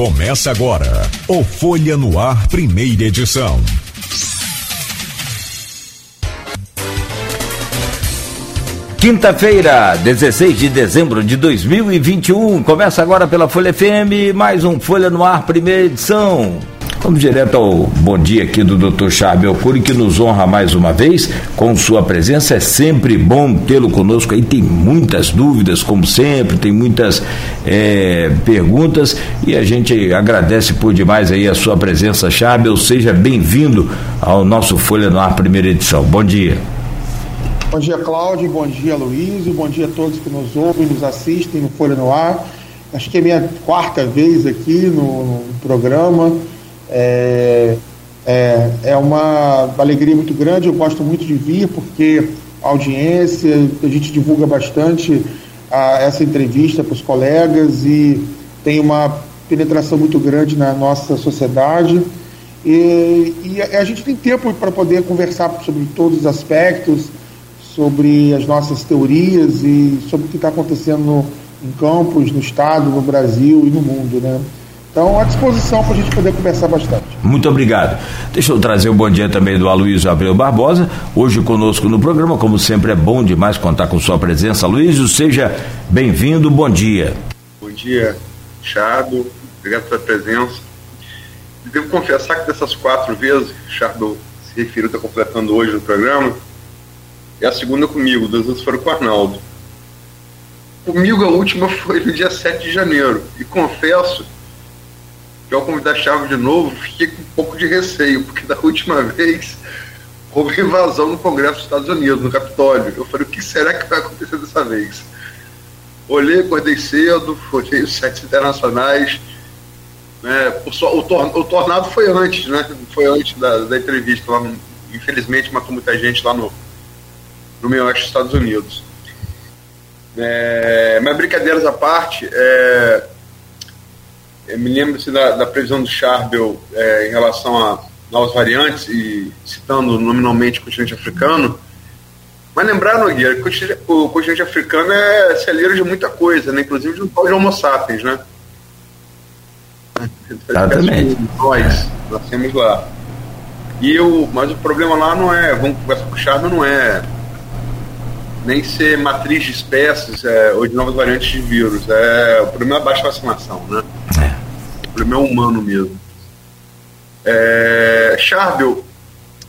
Começa agora o Folha no Ar, primeira edição. Quinta-feira, 16 de dezembro de 2021. Começa agora pela Folha FM, mais um Folha no Ar, primeira edição. Vamos direto ao bom dia aqui do Dr. Charbel Cury, que nos honra mais uma vez com sua presença. É sempre bom tê-lo conosco aí. Tem muitas dúvidas, como sempre, tem muitas é, perguntas e a gente agradece por demais aí a sua presença, Charbel. Seja bem-vindo ao nosso Folha no Ar, primeira edição. Bom dia. Bom dia, Cláudio. Bom dia, Luiz. Bom dia a todos que nos ouvem, nos assistem no Folha no Ar. Acho que é minha quarta vez aqui no, no programa. É, é, é, uma alegria muito grande, eu gosto muito de vir, porque a audiência, a gente divulga bastante a, essa entrevista para os colegas e tem uma penetração muito grande na nossa sociedade. E, e a, a gente tem tempo para poder conversar sobre todos os aspectos, sobre as nossas teorias e sobre o que está acontecendo no, em campos, no Estado, no Brasil e no mundo. Né? Então, à disposição para a gente poder conversar bastante. Muito obrigado. Deixa eu trazer o bom dia também do Aloysio Abreu Barbosa, hoje conosco no programa, como sempre é bom demais contar com sua presença. Aloysio, seja bem-vindo, bom dia. Bom dia, Chado, obrigado pela presença. Devo confessar que dessas quatro vezes que o Chado se referiu, está completando hoje no programa, é a segunda comigo, duas vezes foram com o Arnaldo. Comigo a última foi no dia 7 de janeiro, e confesso que ao convidar Chave de novo, fiquei com um pouco de receio, porque da última vez houve invasão no Congresso dos Estados Unidos, no Capitólio. Eu falei, o que será que vai acontecer dessa vez? Olhei, acordei cedo, olhei os sites internacionais. Né, o, tor o, tornado foi antes, né? Foi antes da, da entrevista. Lá no, infelizmente matou muita gente lá no, no meio dos Estados Unidos. É, mas brincadeiras à parte, é, eu me lembro-se da, da, previsão do Charbel é, em relação a novas variantes, e citando nominalmente o continente africano. Mas lembrar, Nogueira, que o continente africano é celeiro de muita coisa, né? inclusive de um tal de Homo sapiens, né? Exatamente. Nós, nós temos lá. E eu, mas o problema lá não é, vamos conversar com o Charbel, não é nem ser matriz de espécies é, ou de novas variantes de vírus. É, o problema é a baixa vacinação, né? É. O problema é humano mesmo. É, Charbel,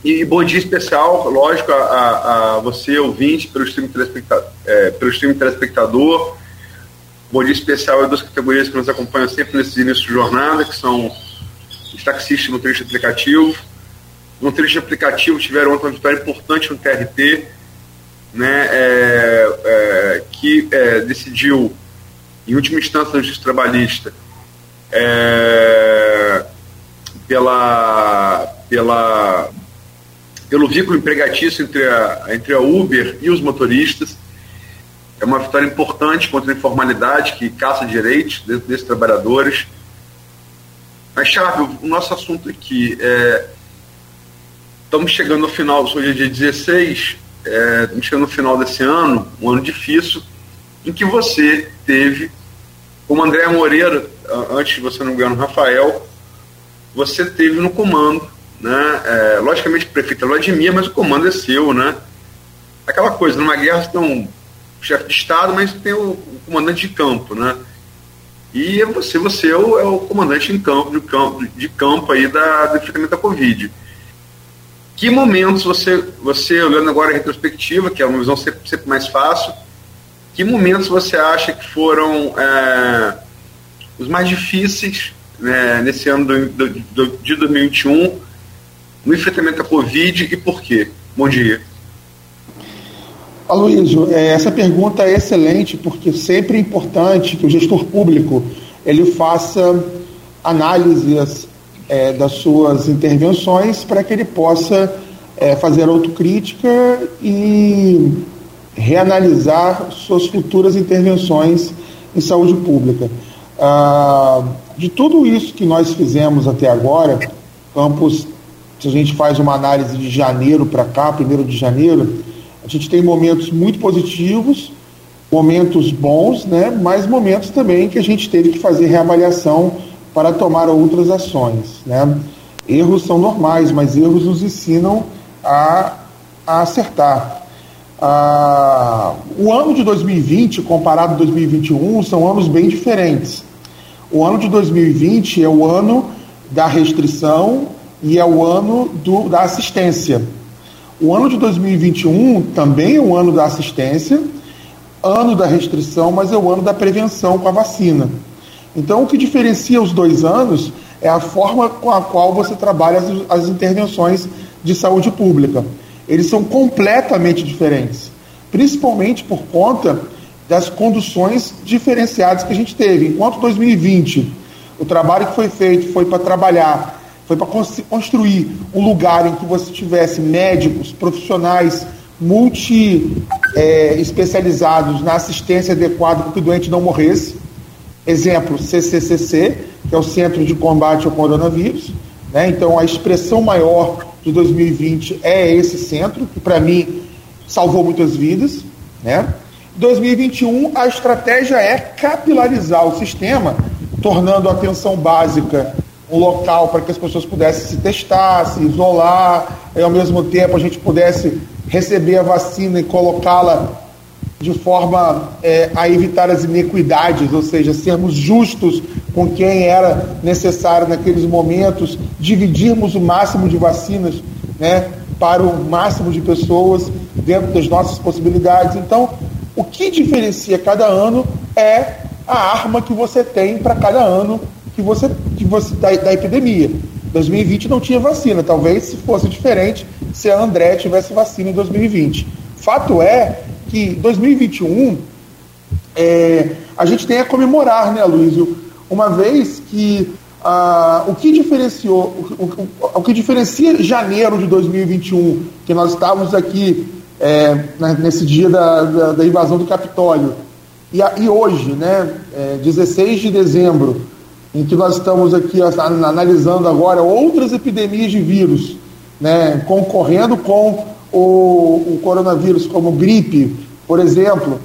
e bom dia especial, lógico, a, a você, ouvinte, pelo stream, telespectador, é, pelo stream telespectador. Bom dia especial a duas categorias que nos acompanham sempre nesses inícios de jornada, que são os taxistas no trecho aplicativo. No trecho aplicativo tiveram outra vitória importante no TRT, né, é, é, que é, decidiu, em última instância, na justiça trabalhista, é, pela, pela, pelo vínculo empregatício entre a, entre a Uber e os motoristas. É uma vitória importante contra a informalidade que caça direitos desses trabalhadores. Mas, Chave, o nosso assunto aqui é. Estamos chegando ao final, hoje é dia 16, é, chegando no final desse ano, um ano difícil, em que você teve, como André Moreira, antes você não ganhar no Rafael, você teve no comando, né? É, logicamente o prefeito é Vladimir, mas o comando é seu, né? Aquela coisa, numa guerra você tem um chefe de Estado, mas tem o, o, comandante de campo, né? E é você, você é o, é o comandante em campo, de campo, de campo aí da, enfrentamento da Covid que momentos você, você olhando agora a retrospectiva, que é uma visão sempre, sempre mais fácil, que momentos você acha que foram é, os mais difíceis né, nesse ano do, do, do, de 2021 no enfrentamento à Covid e por quê? Bom dia. Aloysio, é, essa pergunta é excelente porque sempre é importante que o gestor público ele faça análises é, das suas intervenções para que ele possa é, fazer autocrítica e reanalisar suas futuras intervenções em saúde pública. Ah, de tudo isso que nós fizemos até agora, Campos, se a gente faz uma análise de janeiro para cá, primeiro de janeiro, a gente tem momentos muito positivos, momentos bons, né, mas momentos também que a gente teve que fazer reavaliação para tomar outras ações. Né? Erros são normais, mas erros nos ensinam a, a acertar. Ah, o ano de 2020 comparado a 2021 são anos bem diferentes. O ano de 2020 é o ano da restrição e é o ano do, da assistência. O ano de 2021 também é o ano da assistência, ano da restrição, mas é o ano da prevenção com a vacina. Então, o que diferencia os dois anos é a forma com a qual você trabalha as, as intervenções de saúde pública. Eles são completamente diferentes, principalmente por conta das conduções diferenciadas que a gente teve. Enquanto 2020, o trabalho que foi feito foi para trabalhar, foi para construir um lugar em que você tivesse médicos, profissionais multi é, especializados na assistência adequada para que o doente não morresse. Exemplo, CCCC, que é o Centro de Combate ao Coronavírus. Né? Então, a expressão maior de 2020 é esse centro, que para mim salvou muitas vidas. Né? 2021, a estratégia é capilarizar o sistema, tornando a atenção básica um local para que as pessoas pudessem se testar, se isolar, e ao mesmo tempo a gente pudesse receber a vacina e colocá-la de forma é, a evitar as inequidades, ou seja, sermos justos com quem era necessário naqueles momentos, dividirmos o máximo de vacinas né, para o máximo de pessoas dentro das nossas possibilidades. Então, o que diferencia cada ano é a arma que você tem para cada ano que você, que você da, da epidemia. 2020 não tinha vacina, talvez se fosse diferente se a André tivesse vacina em 2020. Fato é que 2021 é, a gente tem a comemorar, né, Luísio? Uma vez que ah, o que diferenciou, o, o, o, que diferencia janeiro de 2021, que nós estávamos aqui é, nesse dia da, da, da, invasão do Capitólio, e, e hoje, né, é, 16 de dezembro, em que nós estamos aqui analisando agora outras epidemias de vírus, né, concorrendo com o, o coronavírus, como gripe, por exemplo,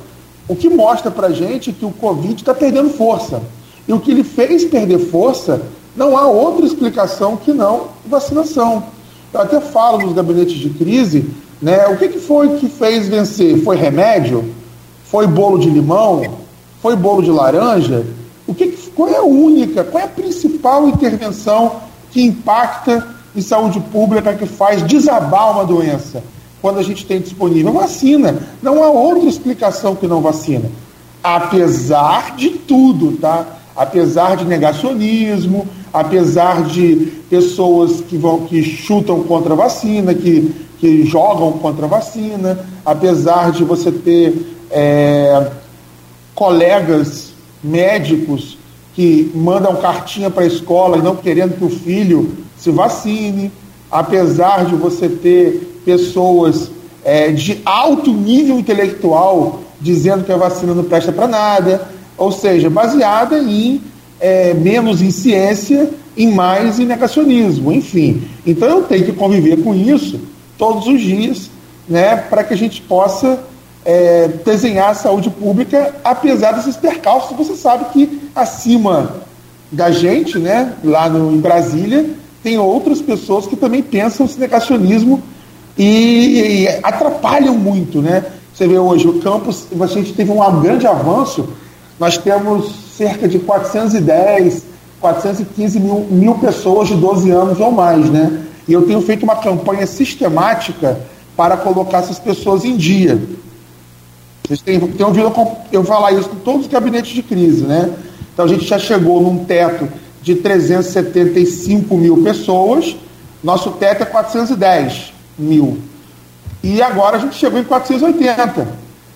o que mostra para a gente que o Covid está perdendo força. E o que ele fez perder força, não há outra explicação que não vacinação. Eu até falo nos gabinetes de crise, né, o que, que foi que fez vencer? Foi remédio? Foi bolo de limão? Foi bolo de laranja? O que, qual é a única, qual é a principal intervenção que impacta em saúde pública, que faz desabar uma doença? quando a gente tem disponível vacina. Não há outra explicação que não vacina. Apesar de tudo, tá? Apesar de negacionismo, apesar de pessoas que vão que chutam contra a vacina, que, que jogam contra a vacina, apesar de você ter é, colegas médicos que mandam cartinha para a escola não querendo que o filho se vacine, apesar de você ter pessoas é, de alto nível intelectual dizendo que a vacina não presta para nada, ou seja, baseada em é, menos em ciência e mais em negacionismo, enfim. Então eu tenho que conviver com isso todos os dias, né, para que a gente possa é, desenhar a saúde pública, apesar desses percalços. Você sabe que acima da gente, né, lá no, em Brasília, tem outras pessoas que também pensam esse negacionismo e, e atrapalham muito, né? Você vê hoje o campus, a gente teve um grande avanço, nós temos cerca de 410, 415 mil, mil pessoas de 12 anos ou mais, né? E eu tenho feito uma campanha sistemática para colocar essas pessoas em dia. Vocês têm, têm ouvido eu falar isso em todos os gabinetes de crise, né? Então a gente já chegou num teto de 375 mil pessoas, nosso teto é 410 mil. E agora a gente chegou em 480.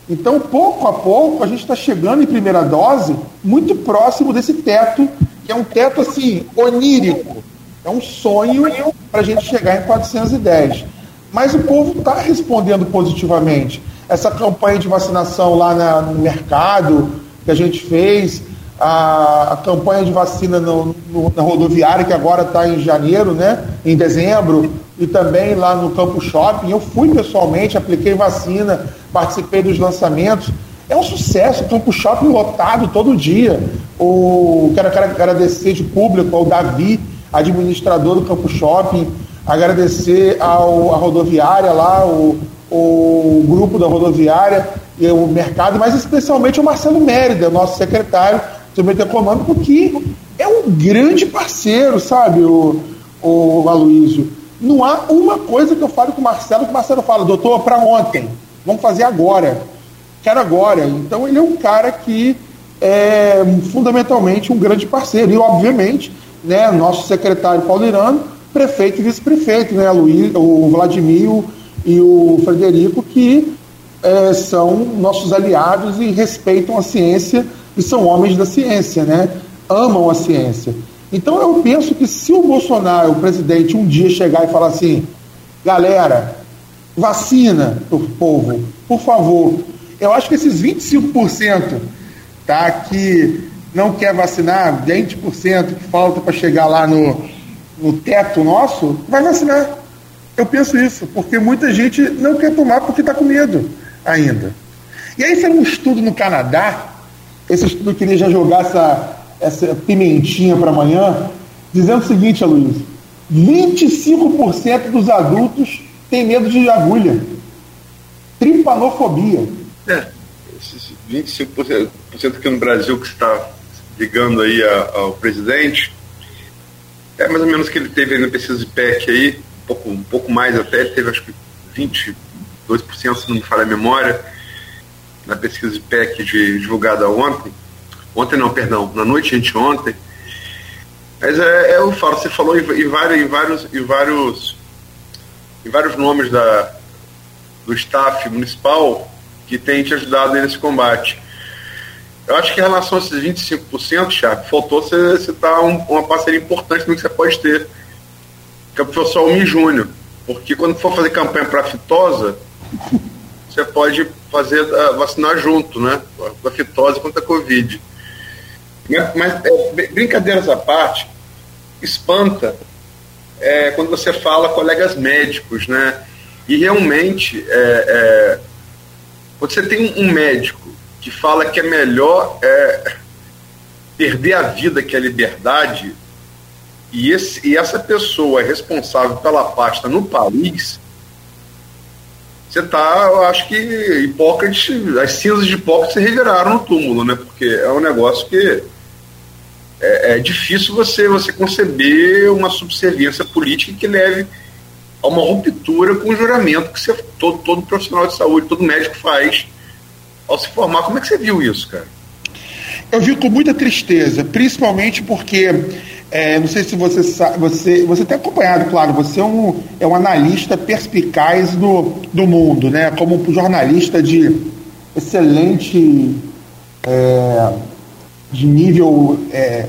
Então, pouco a pouco, a gente está chegando em primeira dose muito próximo desse teto, que é um teto assim, onírico. É um sonho para a gente chegar em 410. Mas o povo está respondendo positivamente. Essa campanha de vacinação lá na, no mercado que a gente fez, a, a campanha de vacina no, no, na rodoviária, que agora está em janeiro, né? em dezembro, e também lá no Campo Shopping. Eu fui pessoalmente, apliquei vacina, participei dos lançamentos. É um sucesso, o Campo Shopping lotado todo dia. o, quero, quero agradecer de público ao Davi, administrador do Campo Shopping, agradecer ao, a rodoviária lá, o, o grupo da rodoviária e o mercado, mas especialmente o Marcelo Mérida, nosso secretário do Desenvolvimento Econômico, que é um grande parceiro, sabe, o, o Aloysio. Não há uma coisa que eu falo com o Marcelo que o Marcelo fala, doutor, para ontem, vamos fazer agora, quero agora. Então ele é um cara que é fundamentalmente um grande parceiro. E, obviamente, né, nosso secretário Paulo Irano, prefeito e vice-prefeito, né, Luiz, o Vladimir e o Frederico, que é, são nossos aliados e respeitam a ciência e são homens da ciência, né? amam a ciência. Então eu penso que se o Bolsonaro, o presidente, um dia chegar e falar assim, galera, vacina o povo, por favor. Eu acho que esses 25% tá, que não quer vacinar, 20% que falta para chegar lá no, no teto nosso, vai vacinar. Eu penso isso, porque muita gente não quer tomar porque está com medo ainda. E aí saiu um estudo no Canadá, esse estudo eu queria já jogar essa, essa pimentinha para amanhã, dizendo o seguinte, Luiz: 25% dos adultos têm medo de agulha. Tripanofobia. É, esses 25% aqui no Brasil que está ligando aí ao presidente, é mais ou menos que ele teve na pesquisa de PEC aí, um pouco, um pouco mais até, ele teve acho que 22%, se não me falha a memória, na pesquisa de PEC de, divulgada ontem, ontem não, perdão, na noite anteontem, mas é, é eu falo, você falou em, em, vários, em vários, em vários, em vários nomes da, do staff municipal que tem te ajudado nesse combate. Eu acho que em relação a esses 25%, Chaco, faltou você citar um, uma parceria importante no que você pode ter, que é o professor Almi Júnior. Porque quando for fazer campanha para fitosa, você pode fazer uh, vacinar junto, né? Com a fitose contra a Covid. Mas, mas é, brincadeiras à parte, espanta é, quando você fala colegas médicos, né? E realmente, é, é quando você tem um médico que fala que é melhor é, perder a vida que a liberdade, e, esse, e essa pessoa é responsável pela pasta no país, você está, eu acho que Hipócrates, as cinzas de Hipócrates se reviraram no túmulo, né? Porque é um negócio que é, é, difícil você, você conceber uma subserviência política que leve a uma ruptura com o juramento que você, todo, todo profissional de saúde, todo médico faz ao se formar. Como é que você viu isso, cara? Eu vi com muita tristeza, principalmente porque é, não sei se você sabe, você, você tem acompanhado, claro, você é um, é um analista perspicaz do, do mundo, né? Como jornalista de excelente é, de nível é,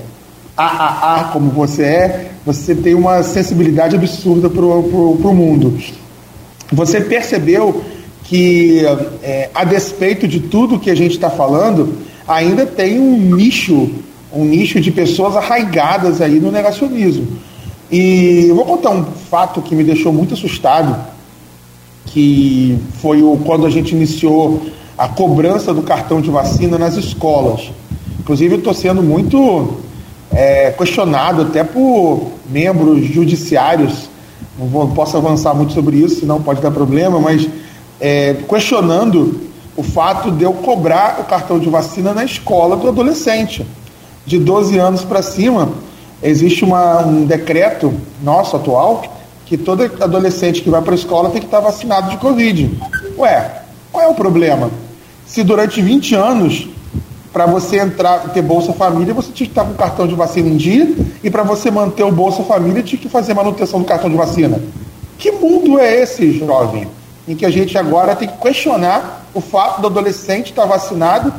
AAA como você é, você tem uma sensibilidade absurda para o mundo. Você percebeu que, é, a despeito de tudo que a gente está falando, ainda tem um nicho um nicho de pessoas arraigadas aí no negacionismo. E eu vou contar um fato que me deixou muito assustado, que foi o, quando a gente iniciou a cobrança do cartão de vacina nas escolas. Inclusive, estou sendo muito é, questionado até por membros judiciários. Não, vou, não posso avançar muito sobre isso, senão pode dar problema, mas é, questionando o fato de eu cobrar o cartão de vacina na escola do adolescente de 12 anos para cima, existe uma, um decreto nosso atual que todo adolescente que vai para a escola tem que estar vacinado de Covid. Ué, qual é o problema? Se durante 20 anos, para você entrar ter Bolsa Família, você tinha que estar com o cartão de vacina em dia, e para você manter o Bolsa Família, tinha que fazer manutenção do cartão de vacina. Que mundo é esse, jovem? Em que a gente agora tem que questionar o fato do adolescente estar vacinado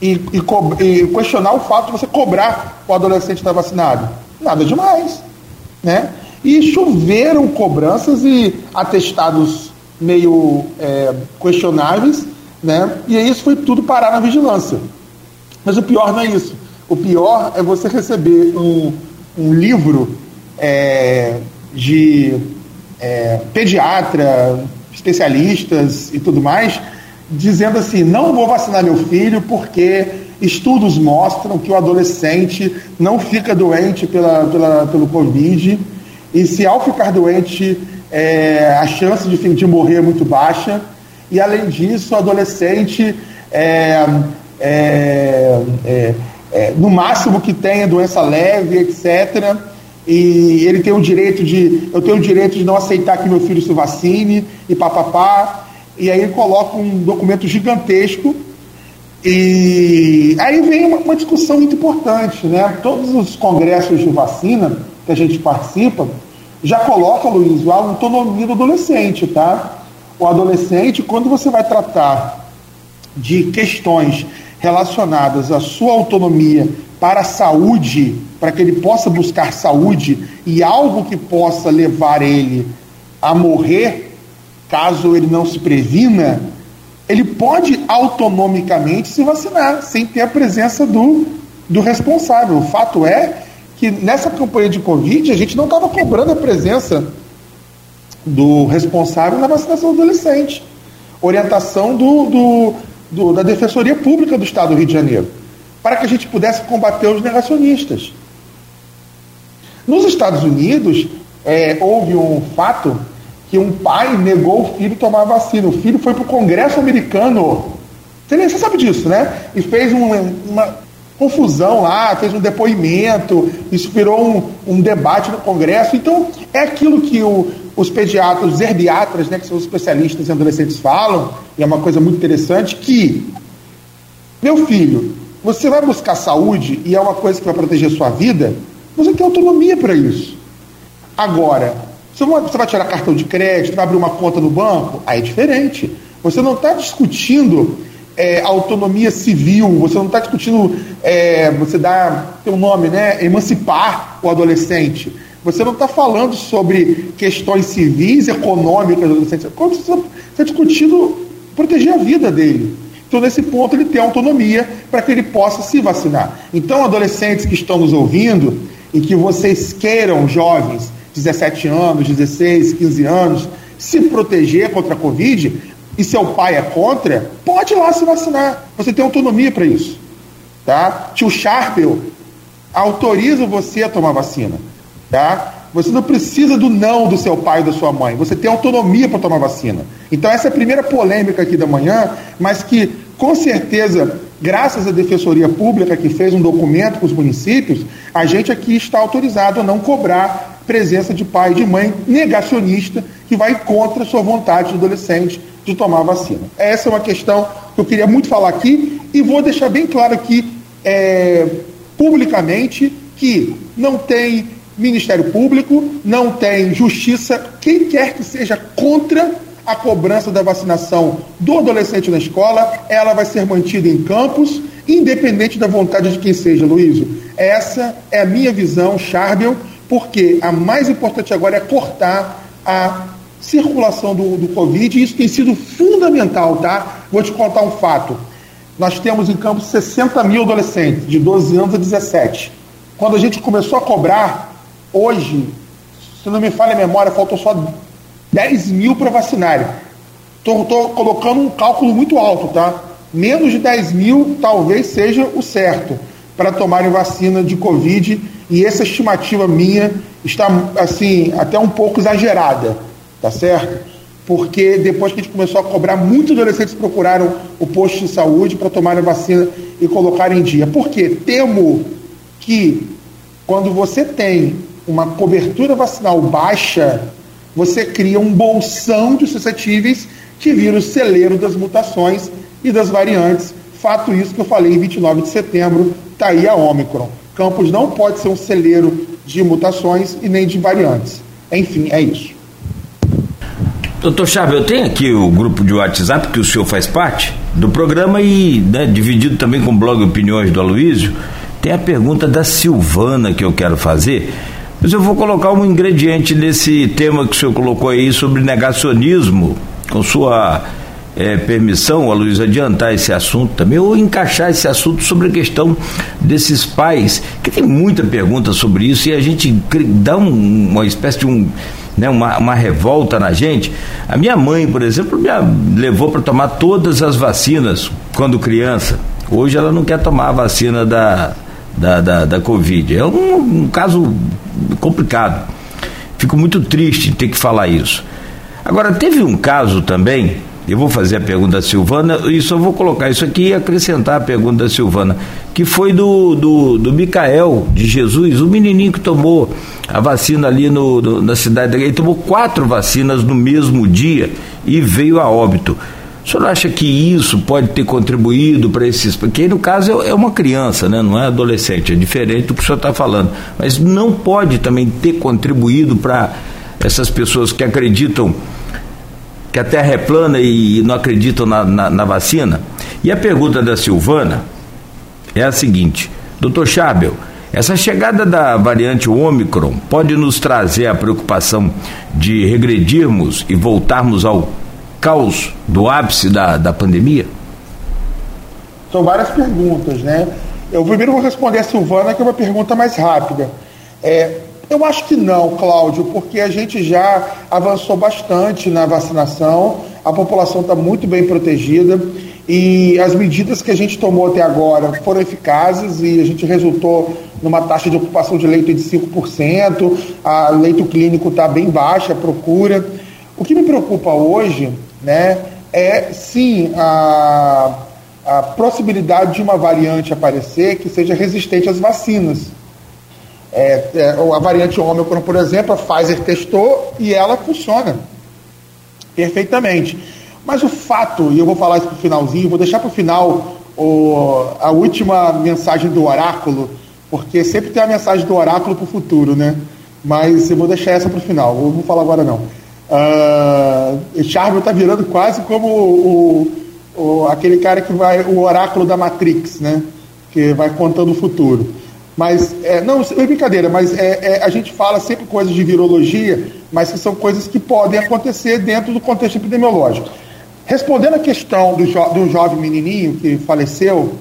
e, e, e, questionar o fato de você cobrar o adolescente estar vacinado. Nada demais. Né? E choveram cobranças e atestados meio é, questionáveis, né? e isso foi tudo parar na vigilância. Mas o pior não é isso. O pior é você receber um, um livro é, de é, pediatra, especialistas e tudo mais, dizendo assim: não vou vacinar meu filho porque Estudos mostram que o adolescente não fica doente pela, pela, pelo Covid, e se ao ficar doente, é, a chance de, de morrer é muito baixa. E além disso, o adolescente, é, é, é, é no máximo que tenha doença leve, etc., e ele tem o direito de. Eu tenho o direito de não aceitar que meu filho se vacine e papapá. E aí ele coloca um documento gigantesco e aí vem uma, uma, discussão muito importante, né? Todos os congressos de vacina que a gente participa já coloca, Luiz, a autonomia do adolescente, tá? O adolescente, quando você vai tratar de questões relacionadas à sua autonomia para a saúde, para que ele possa buscar saúde e algo que possa levar ele a morrer, caso ele não se previna, ele pode autonomicamente se vacinar, sem ter a presença do, do responsável. O fato é que nessa campanha de Covid a gente não estava cobrando a presença do responsável na vacinação do adolescente. Orientação do, do, do, da Defensoria Pública do Estado do Rio de Janeiro, para que a gente pudesse combater os negacionistas. Nos Estados Unidos, é, houve um fato que um pai negou o filho tomar vacina. O filho foi para o Congresso americano. Você, sabe disso, né? E fez um, uma confusão lá, fez um depoimento, isso virou um, um debate no Congresso. Então, é aquilo que o, os pediatras, os herbiatras, né, que são os especialistas em adolescentes, falam, e é uma coisa muito interessante, que, meu filho, você vai buscar saúde e é uma coisa que vai proteger a sua vida, você tem autonomia para isso. Agora, você vai tirar cartão de crédito, vai abrir uma conta no banco? Aí é diferente. Você não está discutindo é, autonomia civil, você não está discutindo, é, você dá tem um nome, né? Emancipar o adolescente. Você não está falando sobre questões civis, econômicas do adolescente. Você está discutindo proteger a vida dele. Então, nesse ponto, ele tem autonomia para que ele possa se vacinar. Então, adolescentes que estão nos ouvindo e que vocês queiram, jovens, 17 anos, 16, 15 anos, se proteger contra a Covid, e seu pai é contra, pode ir lá se vacinar. Você tem autonomia para isso. Tá? Tio Sharpel autoriza você a tomar vacina. Tá? Você não precisa do não do seu pai e da sua mãe. Você tem autonomia para tomar vacina. Então, essa é a primeira polêmica aqui da manhã, mas que, com certeza, graças à Defensoria Pública, que fez um documento com os municípios, a gente aqui está autorizado a não cobrar presença de pai e de mãe negacionista que vai contra a sua vontade de adolescente de tomar vacina. Essa é uma questão que eu queria muito falar aqui e vou deixar bem claro aqui é, publicamente que não tem Ministério Público, não tem Justiça, quem quer que seja contra a cobrança da vacinação do adolescente na escola, ela vai ser mantida em campos, independente da vontade de quem seja, Luísio. Essa é a minha visão, Charbel, porque a mais importante agora é cortar a circulação do, do Covid, e isso tem sido fundamental, tá? Vou te contar um fato. Nós temos em Campos 60 mil adolescentes, de 12 anos a 17. Quando a gente começou a cobrar, hoje, se não me falha a memória, faltou só 10 mil para vacinar. Estou colocando um cálculo muito alto, tá? Menos de 10 mil talvez seja o certo para tomarem vacina de Covid e essa estimativa minha está assim até um pouco exagerada, tá certo? Porque depois que a gente começou a cobrar, muitos adolescentes procuraram o posto de saúde para tomar a vacina e colocar em dia. Por quê? Temo que quando você tem uma cobertura vacinal baixa, você cria um bolsão de suscetíveis que vira o celeiro das mutações e das variantes. Fato isso que eu falei em 29 de setembro, está aí a Ômicron. Campos não pode ser um celeiro de mutações e nem de variantes. Enfim, é isso. Doutor Chave, eu tenho aqui o grupo de WhatsApp que o senhor faz parte do programa e né, dividido também com o blog Opiniões do Aloísio. Tem a pergunta da Silvana que eu quero fazer. Mas eu vou colocar um ingrediente nesse tema que o senhor colocou aí sobre negacionismo, com sua é, permissão, a Luiz, adiantar esse assunto também, ou encaixar esse assunto sobre a questão desses pais, que tem muita pergunta sobre isso e a gente dá um, uma espécie de um. Né, uma, uma revolta na gente. A minha mãe, por exemplo, me levou para tomar todas as vacinas quando criança Hoje ela não quer tomar a vacina da, da, da, da Covid. É um, um caso complicado. Fico muito triste de ter que falar isso. Agora, teve um caso também, eu vou fazer a pergunta da Silvana e só vou colocar isso aqui e acrescentar a pergunta da Silvana, que foi do, do, do Micael de Jesus, o menininho que tomou a vacina ali no, no na cidade, ele tomou quatro vacinas no mesmo dia e veio a óbito. O senhor acha que isso pode ter contribuído para esses. Porque no caso é uma criança, né? não é adolescente, é diferente do que o senhor está falando. Mas não pode também ter contribuído para essas pessoas que acreditam que a Terra é plana e não acreditam na, na, na vacina? E a pergunta da Silvana é a seguinte: doutor Chabel, essa chegada da variante Ômicron pode nos trazer a preocupação de regredirmos e voltarmos ao caos do ápice da, da pandemia? São várias perguntas, né? Eu primeiro vou responder a Silvana, que é uma pergunta mais rápida. É, eu acho que não, Cláudio, porque a gente já avançou bastante na vacinação, a população está muito bem protegida e as medidas que a gente tomou até agora foram eficazes e a gente resultou numa taxa de ocupação de leito de 5%, a leito clínico está bem baixa, a procura. O que me preocupa hoje né, é sim a, a possibilidade de uma variante aparecer que seja resistente às vacinas. É, é, a variante Ômicron, por exemplo, a Pfizer testou e ela funciona perfeitamente. Mas o fato, e eu vou falar isso para o finalzinho, vou deixar para o final o, a última mensagem do oráculo, porque sempre tem a mensagem do oráculo para o futuro, né? Mas eu vou deixar essa para o final, eu não vou falar agora não. Uh, Charvel está virando quase como o, o, aquele cara que vai, o oráculo da Matrix, né? Que vai contando o futuro. Mas, é, não, é brincadeira, mas é, é, a gente fala sempre coisas de virologia, mas que são coisas que podem acontecer dentro do contexto epidemiológico. Respondendo a questão do, jo do jovem menininho que faleceu,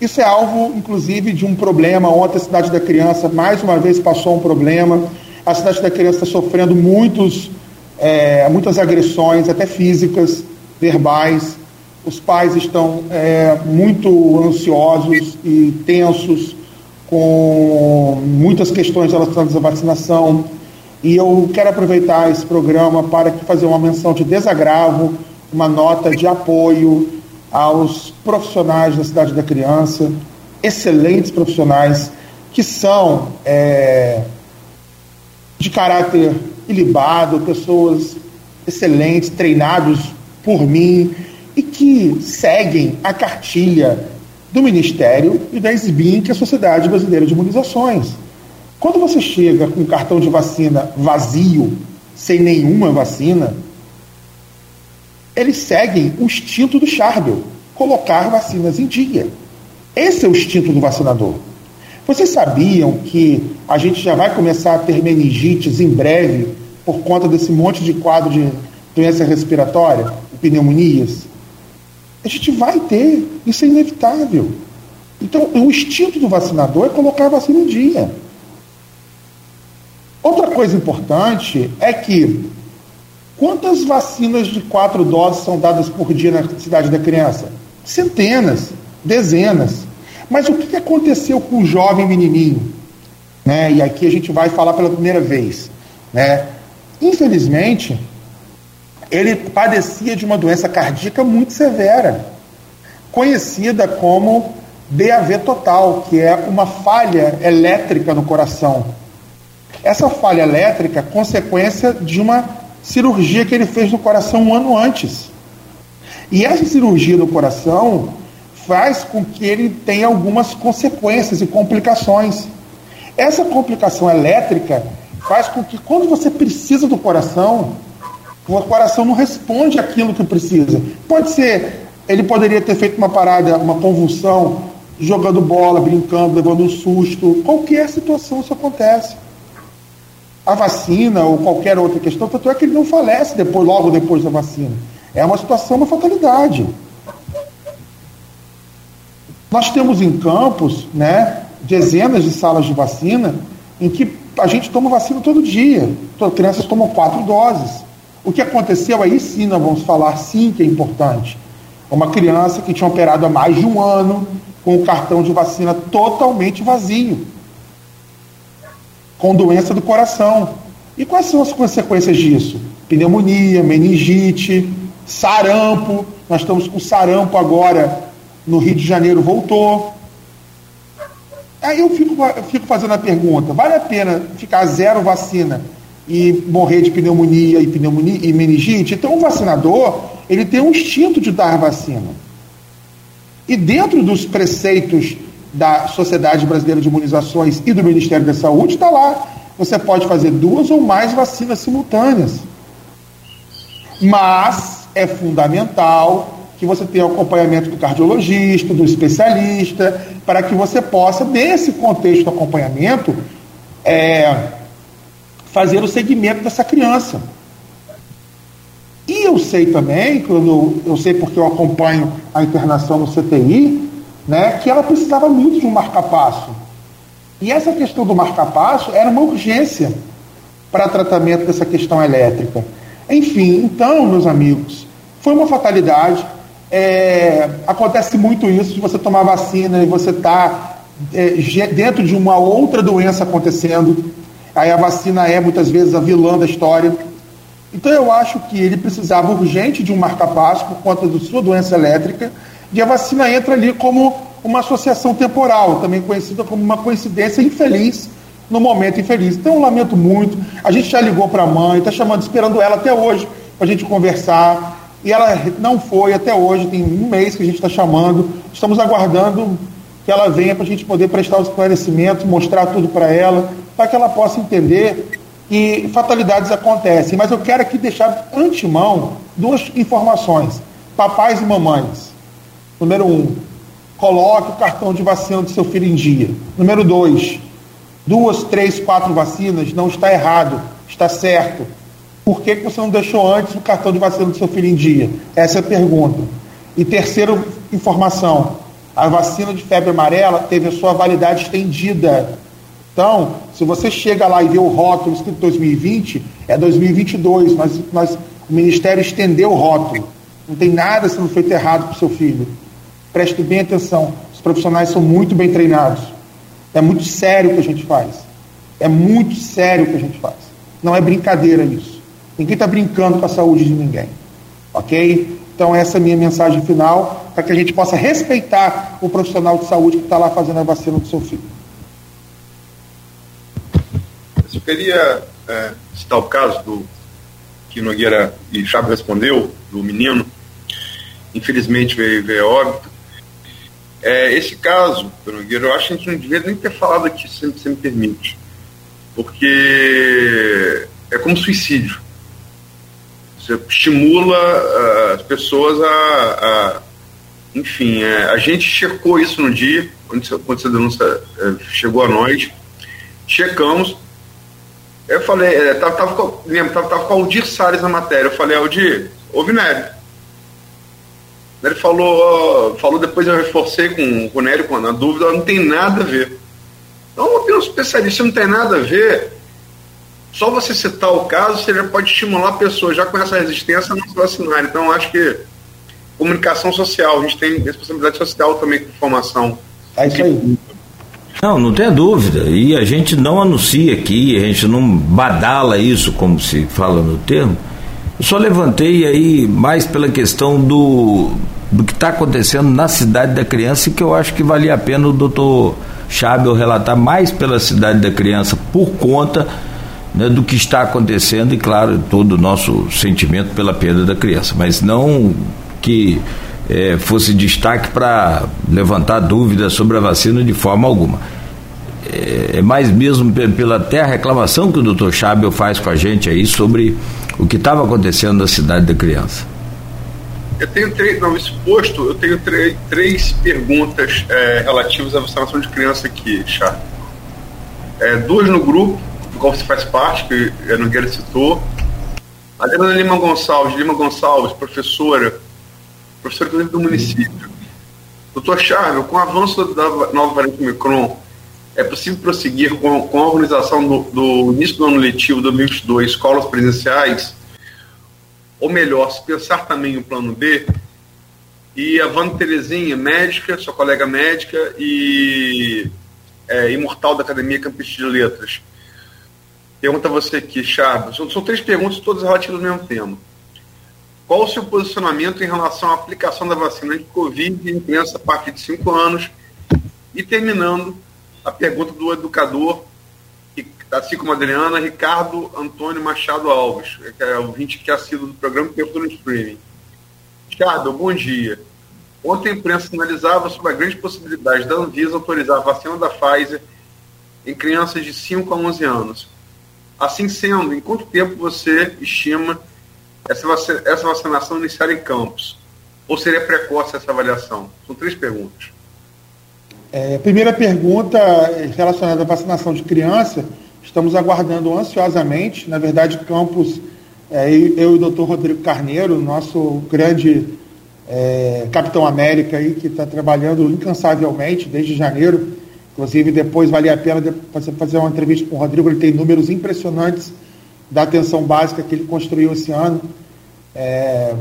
isso é alvo, inclusive, de um problema. Ontem a Cidade da Criança, mais uma vez, passou um problema. A Cidade da Criança está sofrendo muitos é, muitas agressões, até físicas, verbais. Os pais estão é, muito ansiosos e tensos com muitas questões relacionadas à vacinação. E eu quero aproveitar esse programa para fazer uma menção de desagravo, uma nota de apoio aos profissionais da Cidade da Criança, excelentes profissionais que são é, de caráter ilibado, pessoas excelentes, treinados por mim e que seguem a cartilha do Ministério e da SBIM, que é a Sociedade Brasileira de Imunizações. Quando você chega com um cartão de vacina vazio, sem nenhuma vacina, eles seguem o instinto do Charbel, colocar vacinas em dia. Esse é o instinto do vacinador. Vocês sabiam que a gente já vai começar a ter meningites em breve por conta desse monte de quadro de doença respiratória, pneumonias? A gente vai ter, isso é inevitável. Então, o instinto do vacinador é colocar a vacina em dia. Outra coisa importante é que quantas vacinas de quatro doses são dadas por dia na cidade da criança? Centenas, dezenas. Mas o que aconteceu com o jovem menininho? Né? E aqui a gente vai falar pela primeira vez. Né? Infelizmente, ele padecia de uma doença cardíaca muito severa, conhecida como DAV total, que é uma falha elétrica no coração. Essa falha elétrica consequência de uma cirurgia que ele fez no coração um ano antes. E essa cirurgia no coração faz com que ele tenha algumas consequências e complicações. Essa complicação elétrica faz com que quando você precisa do coração, o coração não responde aquilo que precisa. Pode ser, ele poderia ter feito uma parada, uma convulsão, jogando bola, brincando, levando um susto. Qualquer situação isso acontece. A vacina ou qualquer outra questão, tanto é que ele não falece depois, logo depois da vacina. É uma situação, uma fatalidade. Nós temos em campos, né, dezenas de salas de vacina em que a gente toma vacina todo dia. As crianças tomam quatro doses. O que aconteceu aí sim, nós vamos falar sim que é importante. Uma criança que tinha operado há mais de um ano, com o cartão de vacina totalmente vazio, com doença do coração. E quais são as consequências disso? Pneumonia, meningite, sarampo. Nós estamos com sarampo agora no Rio de Janeiro, voltou. Aí eu fico, eu fico fazendo a pergunta: vale a pena ficar zero vacina e morrer de pneumonia e pneumonia e meningite? Então, o vacinador ele tem um instinto de dar vacina. E dentro dos preceitos da Sociedade Brasileira de Imunizações e do Ministério da Saúde está lá: você pode fazer duas ou mais vacinas simultâneas. Mas é fundamental que você tenha acompanhamento do cardiologista, do especialista, para que você possa, nesse contexto do acompanhamento, é, fazer o segmento dessa criança. E eu sei também, quando eu sei porque eu acompanho a internação no CTI, né, que ela precisava muito de um marca-passo. E essa questão do marca-passo era uma urgência para tratamento dessa questão elétrica. Enfim, então, meus amigos, foi uma fatalidade é, acontece muito isso de você tomar vacina e você está é, dentro de uma outra doença acontecendo. Aí a vacina é muitas vezes a vilã da história. Então eu acho que ele precisava urgente de um marca-passo por conta da sua doença elétrica, e a vacina entra ali como uma associação temporal, também conhecida como uma coincidência infeliz no momento infeliz. Então eu lamento muito. A gente já ligou para a mãe, está chamando, esperando ela até hoje para a gente conversar e ela não foi até hoje, tem um mês que a gente está chamando, estamos aguardando que ela venha para a gente poder prestar os esclarecimentos, mostrar tudo para ela, para que ela possa entender que fatalidades acontecem. Mas eu quero aqui deixar antemão duas informações. Papais e mamães. Número um, coloque o cartão de vacina do seu filho em dia. Número dois, duas, três, quatro vacinas não está errado, está certo por que, que você não deixou antes o cartão de vacina do seu filho em dia? Essa é a pergunta. E terceira informação: a vacina de febre amarela teve a sua validade estendida. Então, se você chega lá e vê o rótulo escrito 2020, é 2022, mas o Ministério estendeu o rótulo. Não tem nada sendo feito errado para o seu filho. Preste bem atenção. Os profissionais são muito bem treinados. É muito sério o que a gente faz. É muito sério o que a gente faz. Não é brincadeira isso. Ninguém está brincando com a saúde de ninguém. Ok? Então, essa é a minha mensagem final, para que a gente possa respeitar o profissional de saúde que está lá fazendo a vacina do seu filho. Eu queria é, citar o caso do que Nogueira e Chave respondeu, do menino, infelizmente veio, veio óbito. É, esse caso, Nogueira, eu acho que a gente não devia nem ter falado aqui, se você me permite, porque é como suicídio. Você estimula uh, as pessoas a. a enfim, é, a gente checou isso no dia, quando, quando essa denúncia é, chegou a nós, checamos. Eu falei, é, tava, tava, com, lembra, tava, tava com o Aldir Salles na matéria. Eu falei, Aldir, ouve Nery. Ele falou, falou depois eu reforcei com, com o Nery, com a dúvida, não tem nada a ver. Então, uma opinião especialista não tem nada a ver só você citar o caso, você já pode estimular pessoas já com essa resistência a não se vacinar. Então, acho que comunicação social, a gente tem responsabilidade social também com formação. É isso aí. Não, não tem dúvida. E a gente não anuncia aqui, a gente não badala isso, como se fala no termo. Eu só levantei aí mais pela questão do, do que está acontecendo na cidade da criança e que eu acho que valia a pena o doutor Chabel relatar mais pela cidade da criança por conta né, do que está acontecendo e, claro, todo o nosso sentimento pela perda da criança, mas não que é, fosse destaque para levantar dúvidas sobre a vacina de forma alguma. É, é mais mesmo pela até a reclamação que o doutor Chabel faz com a gente aí sobre o que estava acontecendo na cidade da criança. Eu tenho três, não, exposto, eu tenho três, três perguntas é, relativas à vacinação de criança aqui, Chá. É, duas no grupo qual você faz parte, que a Nogueira citou. A Adriana Lima Gonçalves, Lima Gonçalves, professora, professora do município. Doutor Charles, com o avanço da nova variante Omicron, é possível prosseguir com, com a organização do, do, início do ano letivo 2022, escolas presenciais? Ou melhor, se pensar também o plano B, E a Wanda Terezinha, médica, sua colega médica e é, imortal da Academia Campista de Letras. Pergunta você aqui, Chabo. São, são três perguntas, todas relativas ao mesmo tema. Qual o seu posicionamento em relação à aplicação da vacina de Covid em criança a partir de 5 anos? E terminando, a pergunta do educador, assim como a Adriana, Ricardo Antônio Machado Alves, que é o 20 que é sido do programa que no streaming. Ricardo, bom dia. Ontem a imprensa sinalizava sobre a grande possibilidade da Anvisa autorizar a vacina da Pfizer em crianças de 5 a 11 anos. Assim sendo, em quanto tempo você estima essa, vacinação iniciar em campos? Ou seria precoce essa avaliação? São três perguntas. É, primeira pergunta relacionada à vacinação de criança, estamos aguardando ansiosamente. Na verdade, Campos, é, eu e o doutor Rodrigo Carneiro, nosso grande é, Capitão América aí, que está trabalhando incansavelmente desde janeiro. Inclusive, depois vale a pena fazer uma entrevista com o Rodrigo, ele tem números impressionantes da atenção básica que ele construiu esse ano. É,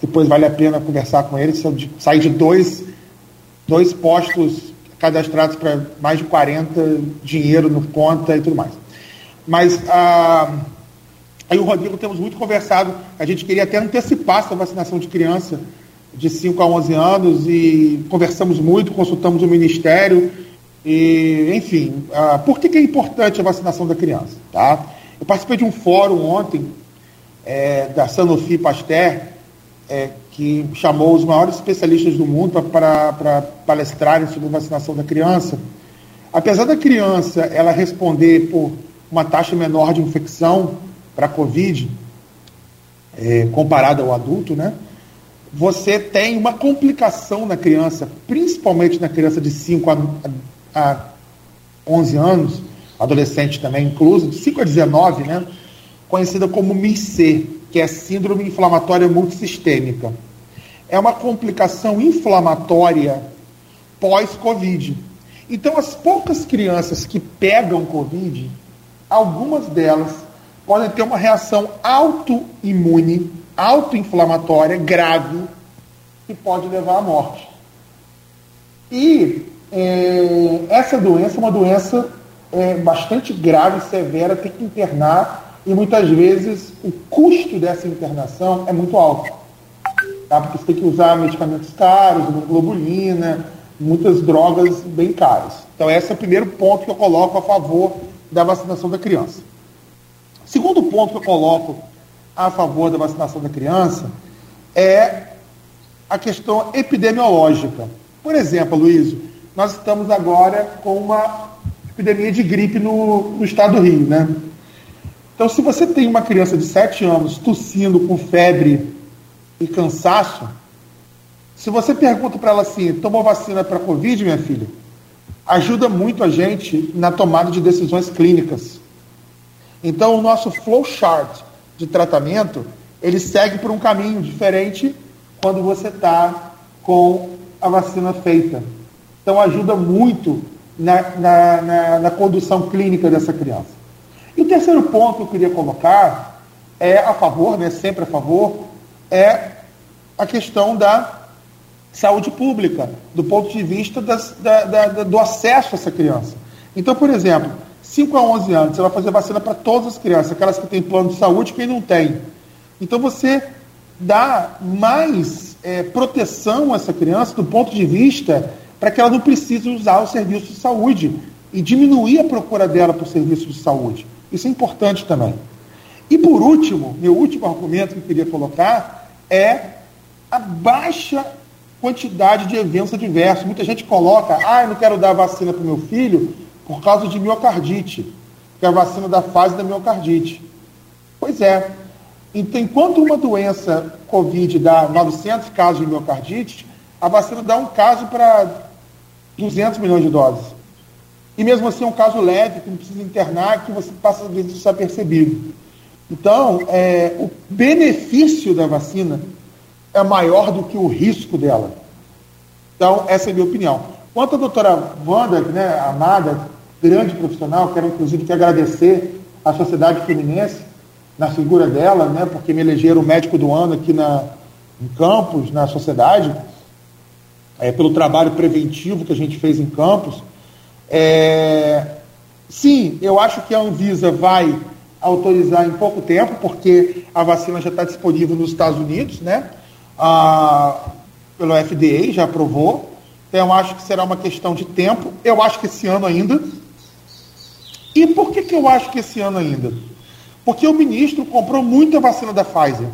depois vale a pena conversar com ele, sair de dois, dois postos cadastrados para mais de 40, dinheiro no conta e tudo mais. Mas ah, aí o Rodrigo temos muito conversado, a gente queria até antecipar essa vacinação de criança de 5 a 11 anos e conversamos muito, consultamos o Ministério e, enfim, ah, por que, que, é importante a vacinação da criança? Tá? Eu participei de um fórum ontem é, da Sanofi Pasteur, é, que chamou os maiores especialistas do mundo para palestrarem sobre vacinação da criança. Apesar da criança ela responder por uma taxa menor de infecção para a Covid, é, comparada ao adulto, né? Você tem uma complicação na criança, principalmente na criança de 5 a, a 11 anos, adolescente também incluso, de 5 a 19, né? Conhecida como MIC, que é Síndrome Inflamatória Multissistêmica. É uma complicação inflamatória pós-Covid. Então, as poucas crianças que pegam Covid, algumas delas podem ter uma reação autoimune, autoinflamatória grave, que pode levar à morte. E é, essa doença é uma doença é, bastante grave, severa, tem que internar e muitas vezes o custo dessa internação é muito alto. Tá? Porque você tem que usar medicamentos caros, globulina, muitas drogas bem caras. Então, esse é o primeiro ponto que eu coloco a favor da vacinação da criança. Segundo ponto que eu coloco a favor da vacinação da criança é a questão epidemiológica. Por exemplo, Luiz, nós estamos agora com uma epidemia de gripe no, no estado do Rio, né? Então, se você tem uma criança de 7 anos tossindo com febre e cansaço, se você pergunta para ela assim, tomou vacina para Covid, minha filha? Ajuda muito a gente na tomada de decisões clínicas. Então, o nosso flowchart de tratamento, ele segue por um caminho diferente quando você está com a vacina feita. Então, ajuda muito na, na, na, na condução clínica dessa criança. E o terceiro ponto que eu queria colocar é a favor, né, sempre a favor, é a questão da saúde pública, do ponto de vista das, da, da, do acesso a essa criança. Então, por exemplo, 5 a 11 anos, você vai fazer vacina para todas as crianças, aquelas que têm plano de saúde e quem não tem. Então, você dá mais é, proteção a essa criança do ponto de vista para que ela não precise usar o serviço de saúde e diminuir a procura dela por serviço de saúde. Isso é importante também. E por último, meu último argumento que eu queria colocar é a baixa quantidade de eventos adversos. Muita gente coloca, ah, eu não quero dar vacina para o meu filho por causa de miocardite, que é a vacina da fase da miocardite. Pois é. Então, enquanto uma doença Covid dá 900 casos de miocardite, a vacina dá um caso para 200 milhões de doses. E mesmo assim é um caso leve, que não precisa internar, que você passa às vezes desapercebido. Então, é, o benefício da vacina é maior do que o risco dela. Então, essa é a minha opinião. Quanto à doutora Wanda, né, amada, grande profissional, quero inclusive te agradecer à Sociedade Fluminense, na figura dela, né, porque me elegeram o médico do ano aqui na, em Campos, na sociedade, é, pelo trabalho preventivo que a gente fez em Campos. É, sim, eu acho que a Anvisa vai autorizar em pouco tempo, porque a vacina já está disponível nos Estados Unidos, né? Pelo FDA, já aprovou. Então, eu acho que será uma questão de tempo. Eu acho que esse ano ainda. E por que, que eu acho que esse ano ainda? Porque o ministro comprou muita vacina da Pfizer.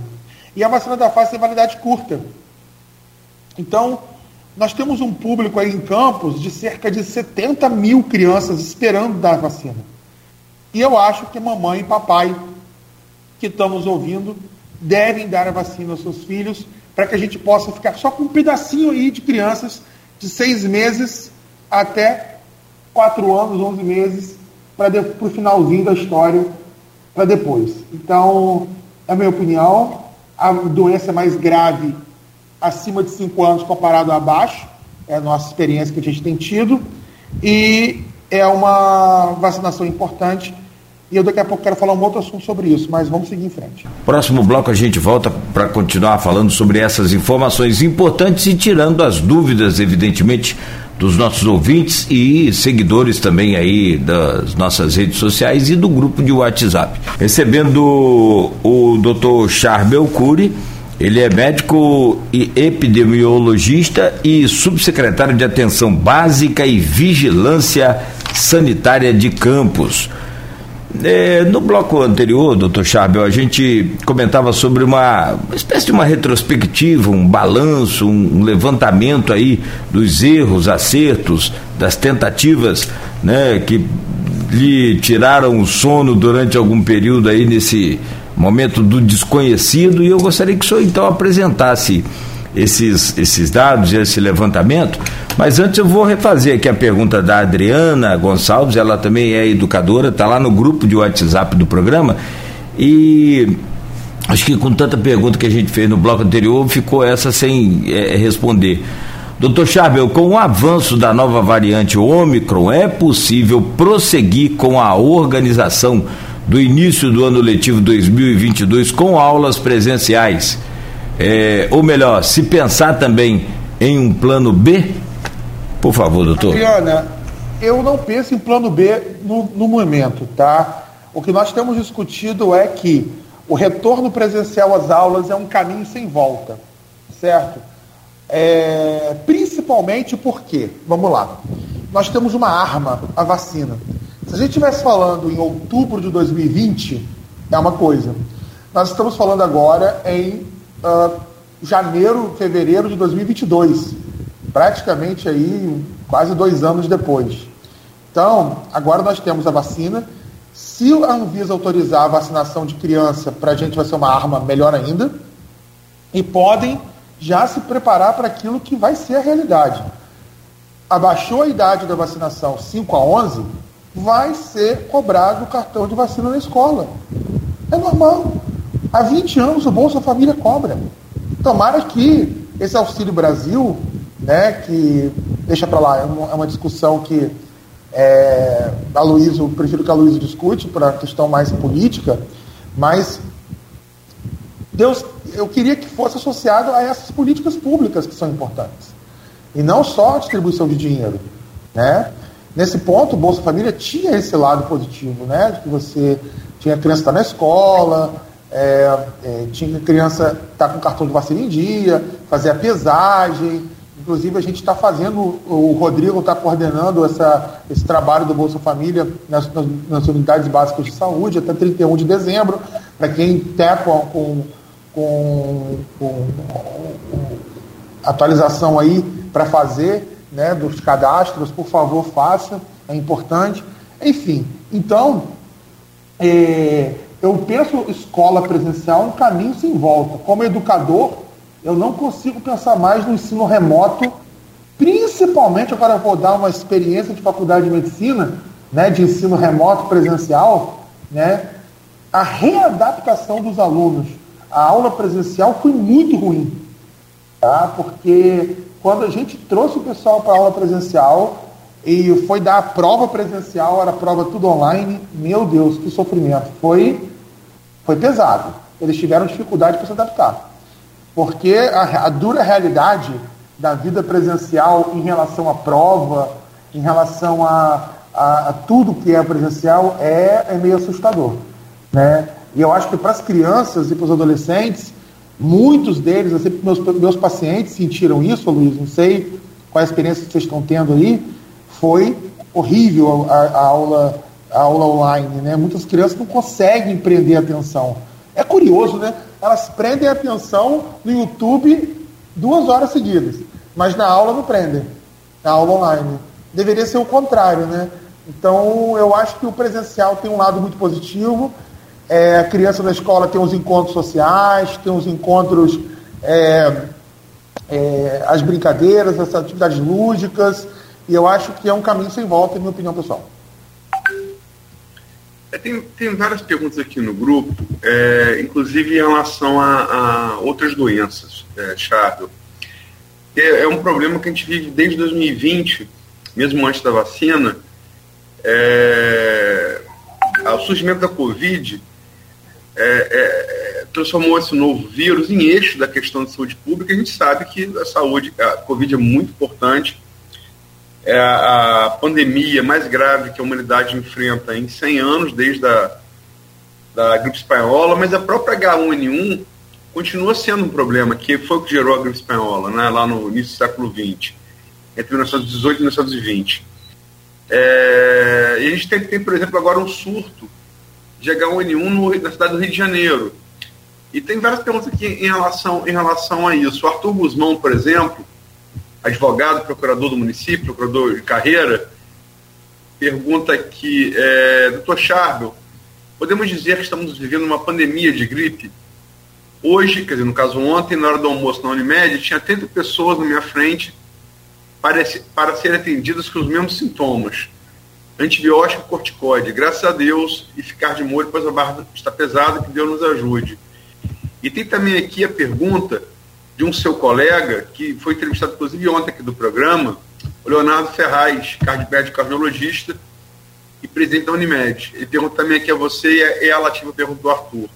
E a vacina da Pfizer tem validade curta. Então, nós temos um público aí em Campos de cerca de 70 mil crianças esperando dar vacina. E eu acho que mamãe e papai que estamos ouvindo devem dar a vacina aos seus filhos para que a gente possa ficar só com um pedacinho aí de crianças de seis meses até quatro anos, onze meses, para o finalzinho da história, para depois. Então, é a minha opinião, a doença mais grave acima de cinco anos comparado a abaixo, é a nossa experiência que a gente tem tido, e é uma vacinação importante e eu daqui a pouco quero falar um outro assunto sobre isso, mas vamos seguir em frente. Próximo bloco a gente volta para continuar falando sobre essas informações importantes e tirando as dúvidas, evidentemente, dos nossos ouvintes e seguidores também aí das nossas redes sociais e do grupo de WhatsApp. Recebendo o Dr. Charbel Cury, ele é médico e epidemiologista e subsecretário de Atenção Básica e Vigilância Sanitária de Campos. É, no bloco anterior, doutor Chabel, a gente comentava sobre uma, uma, espécie de uma retrospectiva, um balanço, um, um, levantamento aí dos erros, acertos, das tentativas né, que lhe tiraram o sono durante algum período aí nesse momento do desconhecido e eu gostaria que o senhor então apresentasse esses, esses dados, esse levantamento. Mas antes eu vou refazer aqui a pergunta da Adriana Gonçalves, ela também é educadora, está lá no grupo de WhatsApp do programa. E acho que com tanta pergunta que a gente fez no bloco anterior, ficou essa sem é, responder. Doutor Charbel, com o avanço da nova variante Ômicron, é possível prosseguir com a organização do início do ano letivo 2022 com aulas presenciais? É, ou melhor, se pensar também em um plano B? Por favor, doutor. Adriana, eu não penso em plano B no, no momento, tá? O que nós temos discutido é que o retorno presencial às aulas é um caminho sem volta, certo? É, principalmente porque, vamos lá, nós temos uma arma, a vacina. Se a gente estivesse falando em outubro de 2020, é uma coisa. Nós estamos falando agora em uh, janeiro, fevereiro de 2022, praticamente aí quase dois anos depois. Então, agora nós temos a vacina. Se a Anvisa autorizar a vacinação de criança, para a gente vai ser uma arma melhor ainda. E podem já se preparar para aquilo que vai ser a realidade. Abaixou a idade da vacinação 5 a 11, vai ser cobrado o cartão de vacina na escola. É normal. Há 20 anos o Bolsa Família cobra. Tomara que esse Auxílio Brasil, né, que deixa para lá, é uma, é uma, discussão que é, a Luísa, prefiro que a Luísa discute para a questão mais política, mas Deus, eu queria que fosse associado a essas políticas públicas que são importantes. E não só a distribuição de dinheiro. Né? Nesse ponto, o Bolsa Família tinha esse lado positivo, né? De que você tinha criança estar tá na escola, é, é, tinha criança estar tá com cartão de vacina em dia, fazer a pesagem. Inclusive, a gente está fazendo, o Rodrigo está coordenando essa, esse trabalho do Bolsa Família nas, nas, nas, unidades básicas de saúde até 31 de dezembro, para quem está com, com, com, com, atualização aí para fazer né, dos cadastros, por favor, faça, é importante. Enfim, então, é, eu penso escola presencial um caminho sem volta. Como educador, eu não consigo pensar mais no ensino remoto, principalmente agora vou dar uma experiência de faculdade de medicina, né, de ensino remoto presencial, né, a readaptação dos alunos. A aula presencial foi muito ruim, tá? Porque quando a gente trouxe o pessoal para aula presencial, e foi dar a prova presencial, era prova tudo online. Meu Deus, que sofrimento. Foi foi pesado. Eles tiveram dificuldade para se adaptar. Porque a, a, dura realidade da vida presencial em relação à prova, em relação a, a, a tudo que é presencial, é, é meio assustador. Né? E eu acho que para as crianças e para os adolescentes, muitos deles, eu meus, meus pacientes sentiram isso, Luiz, não sei qual a experiência que vocês estão tendo aí, foi horrível a, a aula, a aula online. Né? Muitas crianças não conseguem prender atenção. É curioso, né? Elas prendem atenção no YouTube duas horas seguidas, mas na aula não prendem, na aula online. Deveria ser o contrário, né? Então, eu acho que o presencial tem um lado muito positivo. É, a criança na escola tem os encontros sociais, tem os encontros, é, é, as brincadeiras, as atividades lúdicas, e eu acho que é um caminho sem volta, em minha opinião pessoal. É, tem, tem várias perguntas aqui no grupo, é, inclusive em relação a, a outras doenças, é, Chável. É, é, um problema que a gente vive desde 2020, mesmo antes da vacina. É, o surgimento da Covid é, é, transformou esse novo vírus em eixo da questão de saúde pública. A gente sabe que a saúde, a Covid é muito importante é a, pandemia mais grave que a humanidade enfrenta em 100 anos, desde a da gripe espanhola, mas a própria H1N1 continua sendo um problema, que foi o que gerou a gripe espanhola, né, lá no início do século XX, entre 1918 e 1920. É, e a gente tem, tem, por exemplo, agora um surto de H1N1 no, na cidade do Rio de Janeiro. E tem várias perguntas aqui em relação, em relação a isso. O Arthur Guzmão, por exemplo, advogado, procurador do município, procurador de carreira, pergunta aqui, é, doutor Charbel, podemos dizer que estamos vivendo uma pandemia de gripe? Hoje, quer dizer, no caso ontem, na hora do almoço na Unimed, tinha 30 pessoas na minha frente para, para serem atendidas com os mesmos sintomas. Antibiótico e corticóide. Graças a Deus, e ficar de molho, pois a barra está pesada, que Deus nos ajude. E tem também aqui a pergunta de um seu colega, que foi entrevistado inclusive ontem aqui do programa, o Leonardo Ferraz, cardiopédico cardiologista e presidente da Unimed. Ele pergunta também aqui a você e a pergunta do Arthur.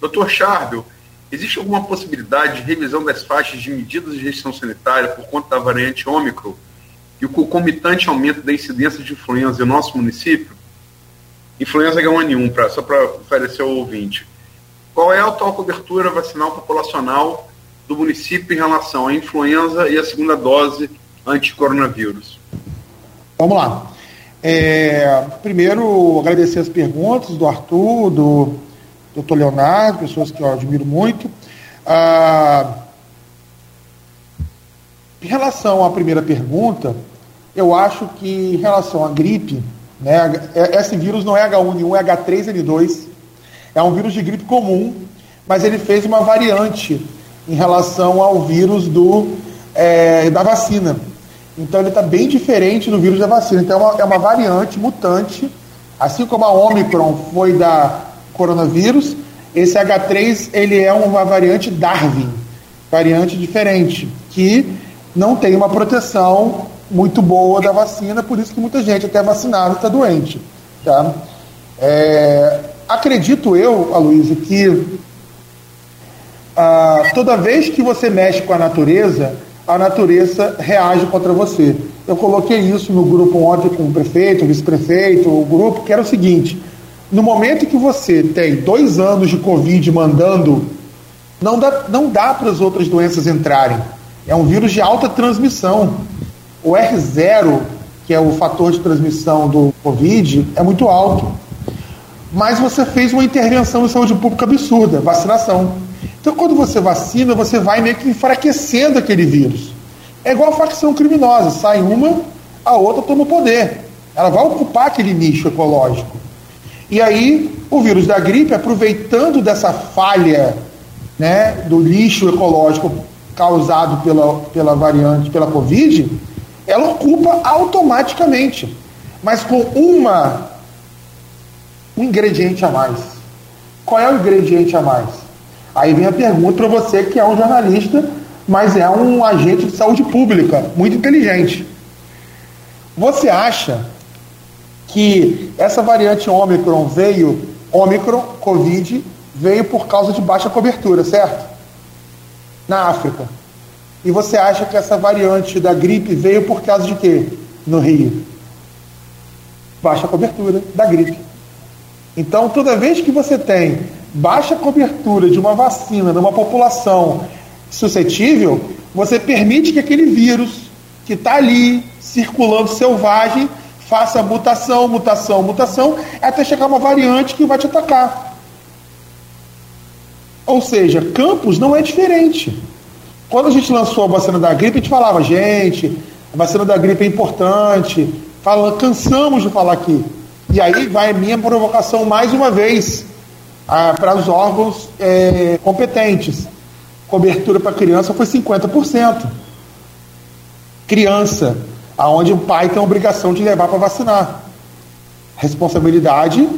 Doutor Charbel, existe alguma possibilidade de revisão das faixas de medidas de restrição sanitária por conta da variante Ômicron e o concomitante aumento da incidência de influenza em nosso município? Influenza H1N1, pra, só para oferecer ao ouvinte. Qual é a atual cobertura vacinal populacional do município em relação à influenza e a segunda dose anti-coronavírus? Vamos lá. É, primeiro, agradecer as perguntas do Arthur, do doutor Leonardo, pessoas que eu admiro muito. Ah, em relação à primeira pergunta, eu acho que em relação à gripe, né, é, esse vírus não é H1N1, é H3N2, é um vírus de gripe comum, mas ele fez uma variante em relação ao vírus do, é, da vacina. Então ele está bem diferente do vírus da vacina. Então é uma, é uma variante mutante, assim como a Omicron foi da coronavírus, esse H3 ele é uma variante Darwin, variante diferente, que não tem uma proteção muito boa da vacina, por isso que muita gente até vacinada está doente. Tá? É, acredito eu, Aloysio, que ah, toda vez que você mexe com a natureza, a natureza reage contra você. Eu coloquei isso no grupo ontem com o prefeito, o vice-prefeito, o grupo, que era o seguinte: no momento que você tem dois anos de Covid mandando, não dá, não dá para as outras doenças entrarem. É um vírus de alta transmissão. O R0, que é o fator de transmissão do Covid, é muito alto. Mas você fez uma intervenção em saúde pública absurda, vacinação. Então, quando você vacina, você vai meio que enfraquecendo aquele vírus. É igual a facção criminosa: sai uma, a outra toma o poder. Ela vai ocupar aquele nicho ecológico. E aí, o vírus da gripe, aproveitando dessa falha né, do lixo ecológico causado pela, pela variante, pela Covid, ela ocupa automaticamente, mas com uma um ingrediente a mais. Qual é o ingrediente a mais? Aí vem a pergunta para você que é um jornalista, mas é um agente de saúde pública, muito inteligente. Você acha que essa variante Ômicron veio, Ômicron, Covid, veio por causa de baixa cobertura, certo? Na África. E você acha que essa variante da gripe veio por causa de quê no Rio? Baixa cobertura da gripe. Então, toda vez que você tem baixa cobertura de uma vacina numa população suscetível, você permite que aquele vírus que está ali circulando selvagem faça mutação, mutação, mutação, até chegar uma variante que vai te atacar. Ou seja, campus não é diferente. Quando a gente lançou a vacina da gripe, a gente falava, gente, a vacina da gripe é importante, fala, cansamos de falar aqui. E aí vai minha provocação mais uma vez para os órgãos é, competentes. Cobertura para criança foi 50%. Criança, aonde o pai tem a obrigação de levar para vacinar. Responsabilidade,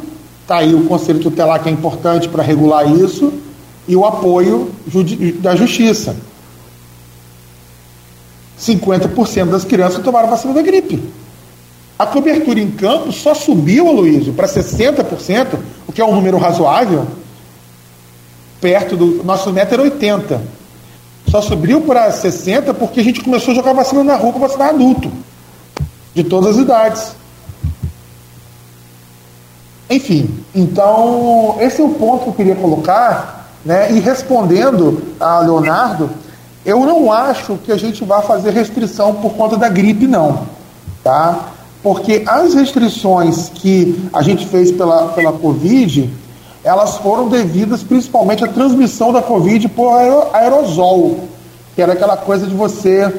está aí o Conselho Tutelar que é importante para regular isso, e o apoio da Justiça. 50% das crianças tomaram vacina da gripe. A cobertura em campo só subiu, Aloysio, para 60%, o que é um número razoável, perto do. Nosso meta era 80%. Só subiu para 60% porque a gente começou a jogar vacina na rua para vacinar adulto, de todas as idades. Enfim, então, esse é o ponto que eu queria colocar, né? E respondendo a Leonardo, eu não acho que a gente vá fazer restrição por conta da gripe, não. Tá? Porque as restrições que a gente fez pela, pela Covid, elas foram devidas principalmente à transmissão da Covid por aerosol, que era aquela coisa de você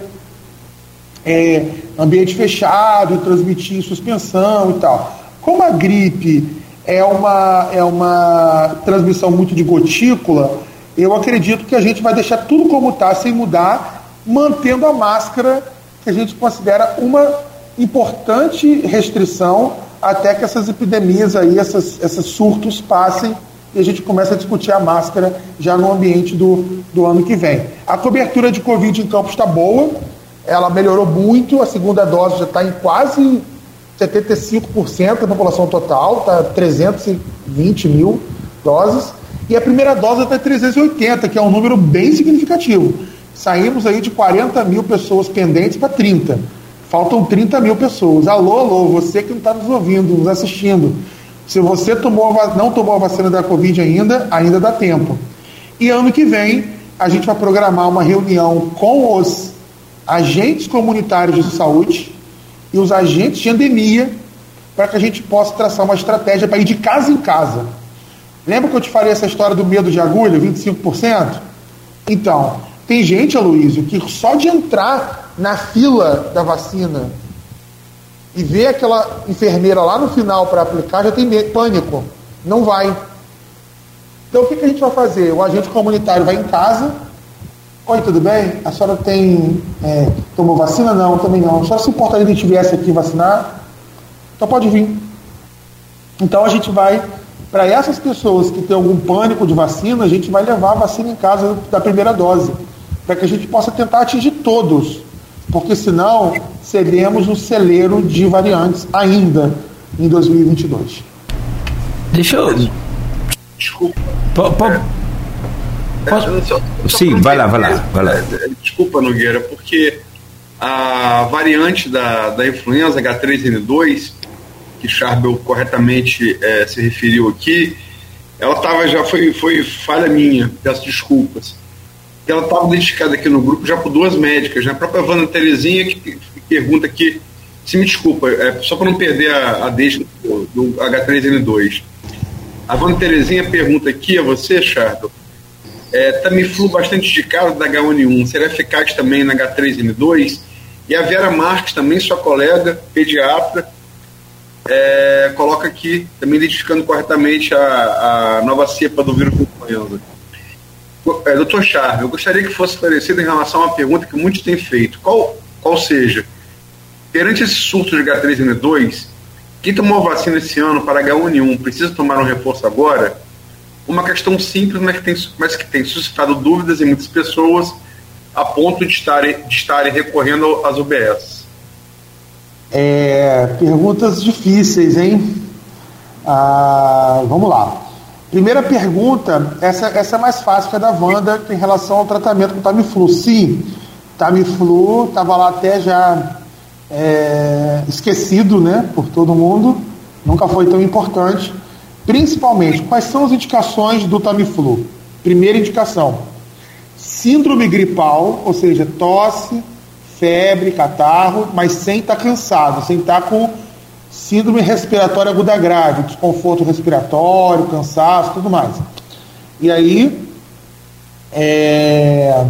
é, ambiente fechado, transmitir em suspensão e tal. Como a gripe é uma, é uma transmissão muito de gotícula, eu acredito que a gente vai deixar tudo como está, sem mudar, mantendo a máscara, que a gente considera uma importante restrição até que essas epidemias aí, essas, esses surtos passem e a gente começa a discutir a máscara já no ambiente do, do ano que vem. A cobertura de Covid em Campos está boa, ela melhorou muito, a segunda dose já está em quase 75% da população total, está 320 mil doses. E a primeira dose até 380, que é um número bem significativo. Saímos aí de 40 mil pessoas pendentes para 30. Faltam 30 mil pessoas. Alô, alô, você que não está nos ouvindo, nos assistindo. Se você tomou não tomou a vacina da Covid ainda, ainda dá tempo. E ano que vem, a gente vai programar uma reunião com os agentes comunitários de saúde e os agentes de endemia para que a gente possa traçar uma estratégia para ir de casa em casa Lembra que eu te falei essa história do medo de agulha, 25%? Então, tem gente, Aloysio, que só de entrar na fila da vacina e ver aquela enfermeira lá no final para aplicar, já tem pânico. Não vai. Então, o que, que a gente vai fazer? O agente comunitário vai em casa. Oi, tudo bem? A senhora tem. É, tomou vacina? Não, também não. A senhora se importaria de viesse aqui vacinar? Então pode vir. Então a gente vai para essas pessoas que têm algum pânico de vacina, a gente vai levar a vacina em casa da primeira dose, para que a gente possa tentar atingir todos, porque senão seremos um celeiro de variantes ainda em 2022. Deixa eu. Desculpa. Po, é, Posso... Só, só Sim, vai lá, vai lá, vai lá. É, desculpa, Nogueira, porque a variante da, da influenza H3N2 que Charbel corretamente é, se referiu aqui, ela estava já foi, foi falha minha, peço desculpas. Ela estava identificada aqui no grupo já por duas médicas, né? a própria Vana Terezinha que, que pergunta aqui, se me desculpa, é, só para não perder a, a deixa do, do H3N2. A Vana Terezinha pergunta aqui a você, Charbel, é, Tamiflu bastante indicado da H1N1, será eficaz também na H3N2? E a Vera Marques, também sua colega, pediatra, é, coloca aqui, também identificando corretamente a, a nova cepa do vírus influenza. É, doutor Charles, eu gostaria que fosse esclarecido em relação a uma pergunta que muitos têm feito. Qual, qual seja, perante esse surto de H3N2, quem tomou vacina esse ano para H1N1 precisa tomar um reforço agora? Uma questão simples, mas que tem, mas que tem suscitado dúvidas em muitas pessoas a ponto de estarem, de estarem recorrendo às UBS. É, perguntas difíceis, hein? Ah, vamos lá. Primeira pergunta, essa, essa é mais fácil que a da Wanda, em relação ao tratamento com Tamiflu. Sim, Tamiflu estava lá até já é, esquecido né, por todo mundo, nunca foi tão importante. Principalmente, quais são as indicações do Tamiflu? Primeira indicação: síndrome gripal, ou seja, tosse, febre, catarro, mas sem estar tá cansado, sem estar tá com síndrome respiratória aguda grave, desconforto respiratório, cansaço, tudo mais. E aí, é,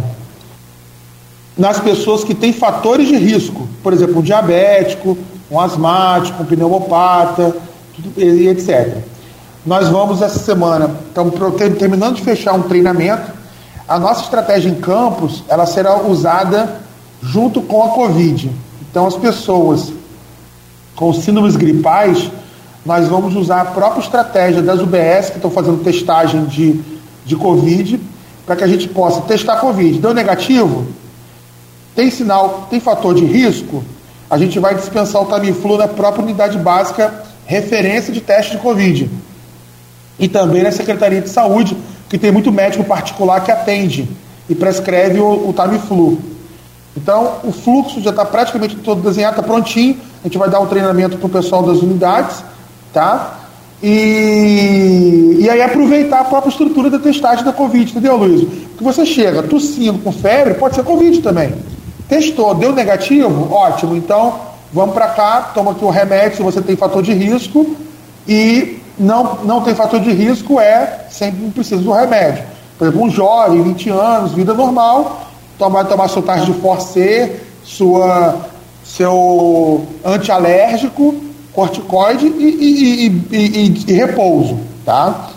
nas pessoas que têm fatores de risco, por exemplo, um diabético, um asmático, um pneumopata, e etc. Nós vamos essa semana, estamos terminando de fechar um treinamento. A nossa estratégia em campos, ela será usada junto com a Covid. Então, as pessoas com síndromes gripais, nós vamos usar a própria estratégia das UBS que estão fazendo testagem de, de Covid, para que a gente possa testar Covid. Deu negativo? Tem sinal, tem fator de risco? A gente vai dispensar o Tamiflu na própria unidade básica referência de teste de Covid. E também na Secretaria de Saúde, que tem muito médico particular que atende e prescreve o, o Tamiflu. Então, o fluxo já está praticamente todo desenhado, está prontinho. A gente vai dar um treinamento para o pessoal das unidades, tá? E, e aí aproveitar a própria estrutura da testagem da Covid, entendeu, Luiz? Porque você chega tossindo com febre, pode ser Covid também. Testou, deu negativo? Ótimo. Então, vamos para cá, toma aqui o remédio se você tem fator de risco. E não, não tem fator de risco, é sempre precisa do remédio. Por exemplo, um jovem, 20 anos, vida normal, toma, tomar sua taxa de force, sua, seu antialérgico, corticoide e, e, e, e, repouso. Tá?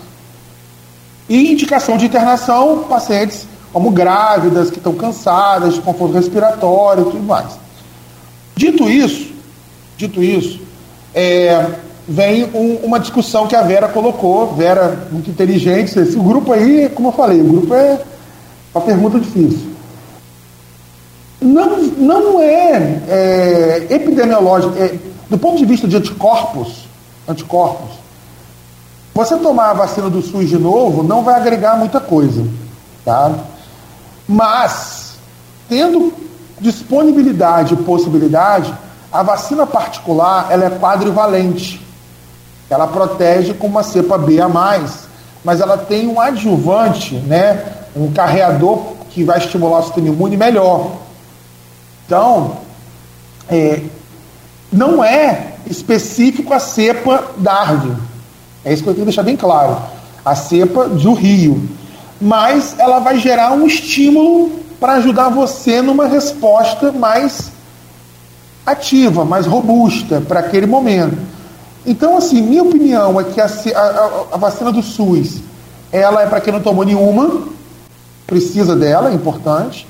E indicação de internação, pacientes como grávidas, que estão cansadas, de conforto respiratório e tudo mais. Dito isso, dito isso, é, vem um, uma discussão que a Vera colocou, Vera muito inteligente, esse grupo aí, como eu falei, o grupo é uma pergunta difícil. Não, não é, é epidemiológico, é, do ponto de vista de anticorpos, anticorpos, você tomar a vacina do SUS de novo não vai agregar muita coisa, tá? Mas, tendo disponibilidade e possibilidade, a vacina particular ela é quadrivalente. Ela protege com uma cepa B a mais, mas ela tem um adjuvante, né, um carreador que vai estimular o sistema imune melhor. Então, é, não é específico a cepa Darwin. É isso que eu tenho que deixar bem claro. A cepa do Rio mas ela vai gerar um estímulo para ajudar você numa resposta mais ativa, mais robusta para aquele momento. Então, assim, minha opinião é que a, a, a vacina do SUS, ela é para quem não tomou nenhuma, precisa dela, é importante,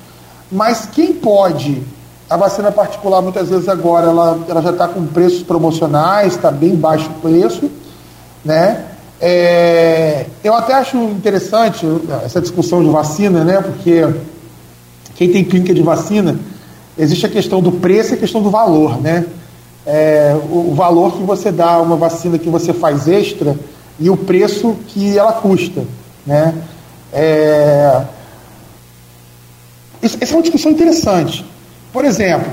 mas quem pode, a vacina particular muitas vezes agora ela, ela já está com preços promocionais, está bem baixo o preço, né? É, eu até acho interessante essa discussão de vacina, né? Porque quem tem clínica de vacina, existe a questão do preço e a questão do valor, né? É, o, o, valor que você dá a uma vacina que você faz extra e o preço que ela custa, né? É, essa é uma discussão interessante. Por exemplo,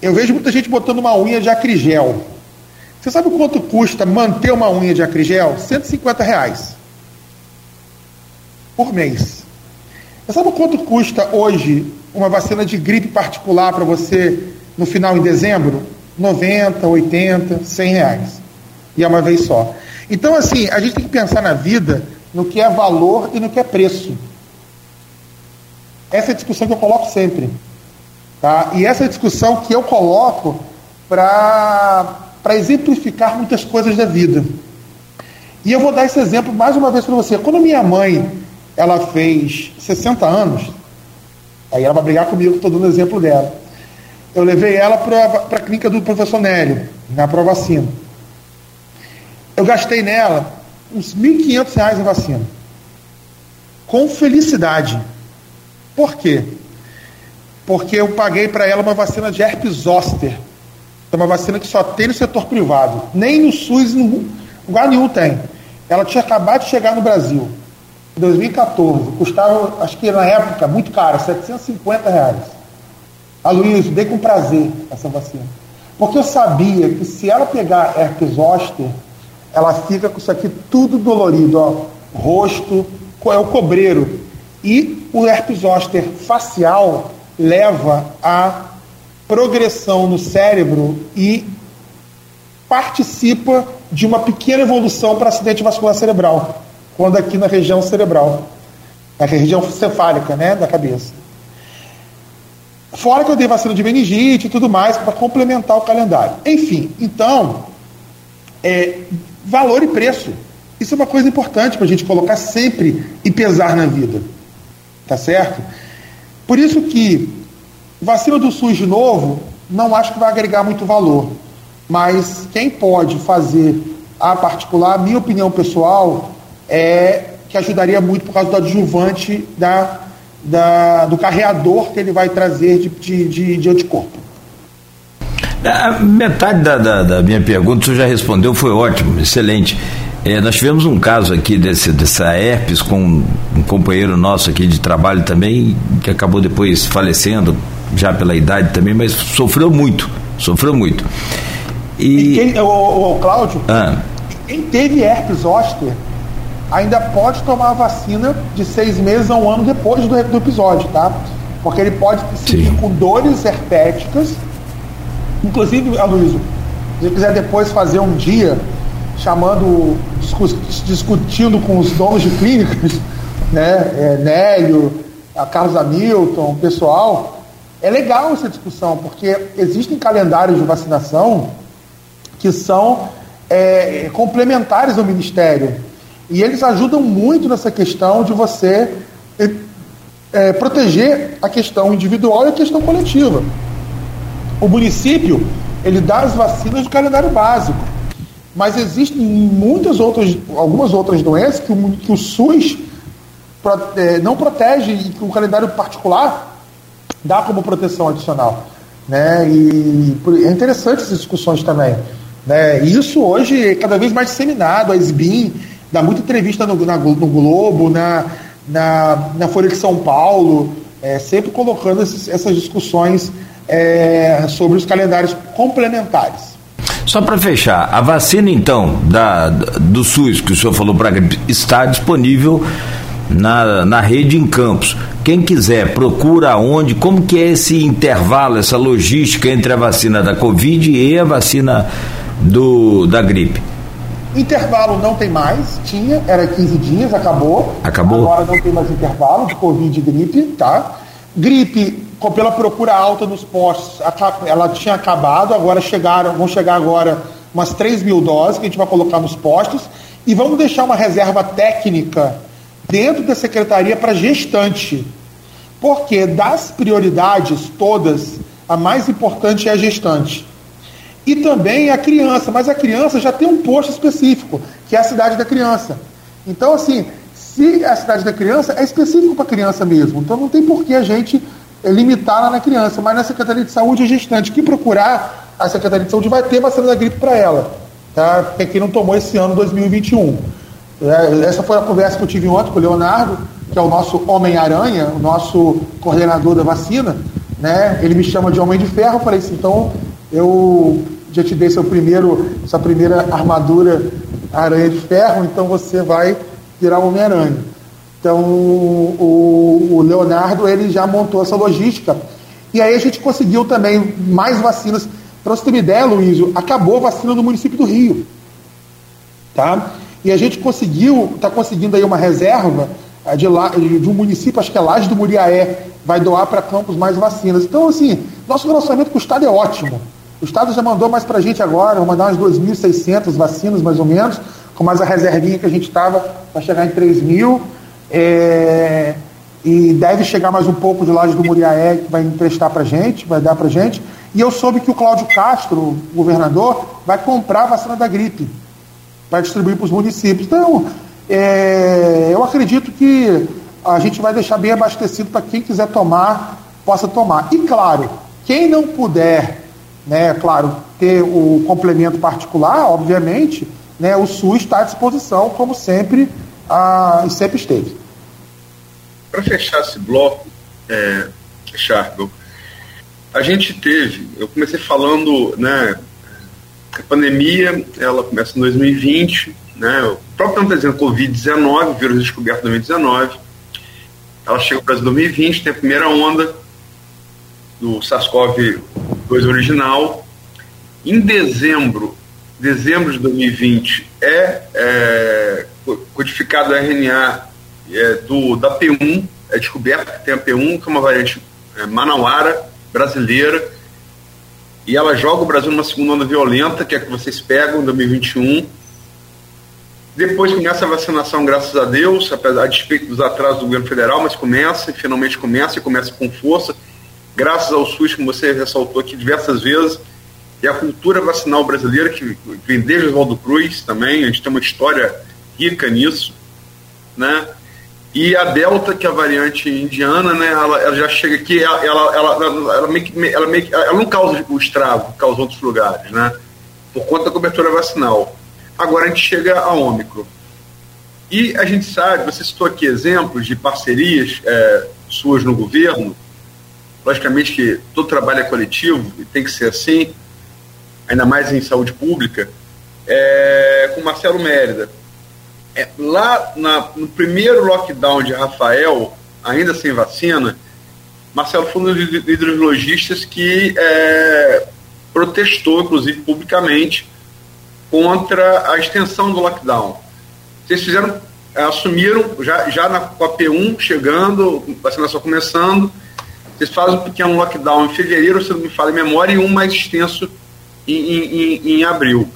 eu vejo muita gente botando uma unha de acrigel você sabe quanto custa manter uma unha de acrigel? 150 reais por mês. Você sabe quanto custa hoje uma vacina de gripe particular para você no final em dezembro? 90, 80, 100 reais. E é uma vez só. Então, assim, a gente tem que pensar na vida no que é valor e no que é preço. Essa é a discussão que eu coloco sempre. Tá? E essa é discussão que eu coloco para exemplificar muitas coisas da vida. E eu vou dar esse exemplo mais uma vez para você. Quando minha mãe ela fez 60 anos, aí ela vai brigar comigo, estou dando exemplo dela. Eu levei ela para a clínica do professor Nélio, na Provacina. Eu gastei nela uns R$ 1.500 em vacina. Com felicidade. Por quê? Porque eu paguei para ela uma vacina de herpes zoster, é uma vacina que só tem no setor privado. Nem no SUS, em lugar nenhum tem. Ela tinha acabado de chegar no Brasil. Em 2014. Custava, acho que na época, muito cara, 750 reais. A Luiz, dei com prazer essa vacina. Porque eu sabia que se ela pegar herpes zoster, ela fica com isso aqui tudo dolorido, ó. Rosto, é o cobreiro. E o herpes zoster facial leva a progressão no cérebro e participa de uma pequena evolução para acidente vascular cerebral, quando aqui na região cerebral, na região cefálica, né, da cabeça. Fora que eu dei vacina de meningite e tudo mais para complementar o calendário. Enfim, então, é, valor e preço. Isso é uma coisa importante para a gente colocar sempre e pesar na vida. Tá certo? Por isso que vacina do SUS de novo, não acho que vai agregar muito valor. Mas quem pode fazer a particular, minha opinião pessoal, é que ajudaria muito por causa do adjuvante da da, do carreador que ele vai trazer de, de, de, de anticorpo. A metade da, da, da, minha pergunta você já respondeu, foi ótimo, excelente. É, nós tivemos um caso aqui desse, dessa herpes com um companheiro nosso aqui de trabalho também, que acabou depois falecendo, já pela idade também, mas sofreu muito, sofreu muito. E, e quem, o, o Cláudio, ah. quem teve herpes zoster ainda pode tomar a vacina de seis meses a um ano depois do, do episódio, tá? Porque ele pode seguir com dores herpéticas. Inclusive, Aloysio, se quiser depois fazer um dia chamando, discutindo com os donos de clínicas, né, é, Nélio, a Carlos Hamilton, o pessoal, é legal essa discussão, porque existem calendários de vacinação que são é, complementares ao Ministério. E eles ajudam muito nessa questão de você é, é, proteger a questão individual e a questão coletiva. O município ele dá as vacinas do calendário básico, mas existem muitas outras, algumas outras doenças que o, que o SUS é, não protege e que o calendário particular dá como proteção adicional. Né? E é interessante essas discussões também. Né? Isso hoje é cada vez mais disseminado, a SBIM dá muita entrevista no, na, no Globo, na, na, na Folha de São Paulo, é, sempre colocando esses, essas discussões é, sobre os calendários complementares. Só para fechar, a vacina então da, do SUS que o senhor falou para está disponível na, na rede em Campos. Quem quiser, procura onde, como que é esse intervalo, essa logística entre a vacina da Covid e a vacina do, da gripe? Intervalo não tem mais, tinha, era 15 dias, acabou. Acabou. Agora não tem mais intervalo de Covid e gripe, tá? Gripe, pela procura alta nos postos, ela tinha acabado, agora chegaram, vão chegar agora umas 3 mil doses que a gente vai colocar nos postos e vamos deixar uma reserva técnica dentro da secretaria para gestante. Porque das prioridades todas, a mais importante é a gestante e também a criança, mas a criança já tem um posto específico, que é a cidade da criança. Então, assim, se a cidade da criança é específico para criança mesmo, então não tem por que a gente limitar lá na criança, mas na Secretaria de Saúde é gestante. Que procurar, a Secretaria de Saúde vai ter vacina da gripe para ela, tá? Porque quem não tomou esse ano 2021. É, essa foi a conversa que eu tive ontem com o Leonardo, que é o nosso Homem-Aranha, o nosso coordenador da vacina, né? Ele me chama de Homem de Ferro, eu falei assim, então eu já te dei seu primeiro, sua primeira armadura aranha de ferro, então você vai virar Homem-Aranha. Então o, o, Leonardo ele já montou essa logística. E aí a gente conseguiu também mais vacinas. Para você ter uma ideia, Luísio, acabou a vacina no município do Rio. Tá? E a gente conseguiu, está conseguindo aí uma reserva de, lá, de um município, acho que é Laje do Muriaé, vai doar para campos mais vacinas. Então, assim, nosso relacionamento com o Estado é ótimo. O Estado já mandou mais para a gente agora, vou mandar umas 2.600 vacinas, mais ou menos, com mais a reservinha que a gente estava para chegar em 3 mil. É, e deve chegar mais um pouco de laje do Muriaé, que vai emprestar para gente, vai dar para gente. E eu soube que o Cláudio Castro, governador, vai comprar a vacina da gripe para distribuir para os municípios. Então, é, eu acredito que a gente vai deixar bem abastecido para quem quiser tomar, possa tomar. E claro, quem não puder né, claro, ter o complemento particular, obviamente, né, o SUS está à disposição, como sempre, a, sempre esteve. Para fechar esse bloco, é, a gente teve, eu comecei falando, né, a pandemia, ela começa em 2020, né, o próprio nome está dizendo Covid-19, vírus descoberto em 2019, ela chega para o Brasil em 2020, tem a primeira onda do SARS-CoV-2 original. Em dezembro, dezembro de 2020, é, é codificado RNA é, do, da P1, é descoberto que tem a P1, que é uma variante é, manauara brasileira, e ela joga o Brasil numa segunda onda violenta, que é que vocês pegam em 2021. Depois começa a vacinação, graças a Deus, apesar a despeito dos atrasos do governo federal, mas começa, e finalmente começa, e começa com força, graças ao SUS, como você ressaltou aqui diversas vezes, e a cultura vacinal brasileira, que vem desde Oswaldo Cruz também, a gente tem uma história rica nisso, né? E a Delta, que é a variante indiana, né, ela, ela já chega aqui, ela, ela, ela, ela, meio que, ela, meio que, ela não causa o estrago que causa outros lugares, né? Por conta da cobertura vacinal. Agora a gente chega a Ômicron. E a gente sabe, você citou aqui exemplos de parcerias é, suas no governo, logicamente que todo trabalho é coletivo e tem que ser assim, ainda mais em saúde pública, é, com Marcelo Mérida é, lá na, no primeiro lockdown de Rafael, ainda sem vacina, Marcelo foi um dos líderes lojistas que é, protestou, inclusive publicamente, contra a extensão do lockdown. Vocês fizeram, é, assumiram, já, já na, com a P1 chegando, vacinação começando, vocês fazem um pequeno lockdown em fevereiro, se não me fala em memória, e um mais extenso em, em, em, em abril.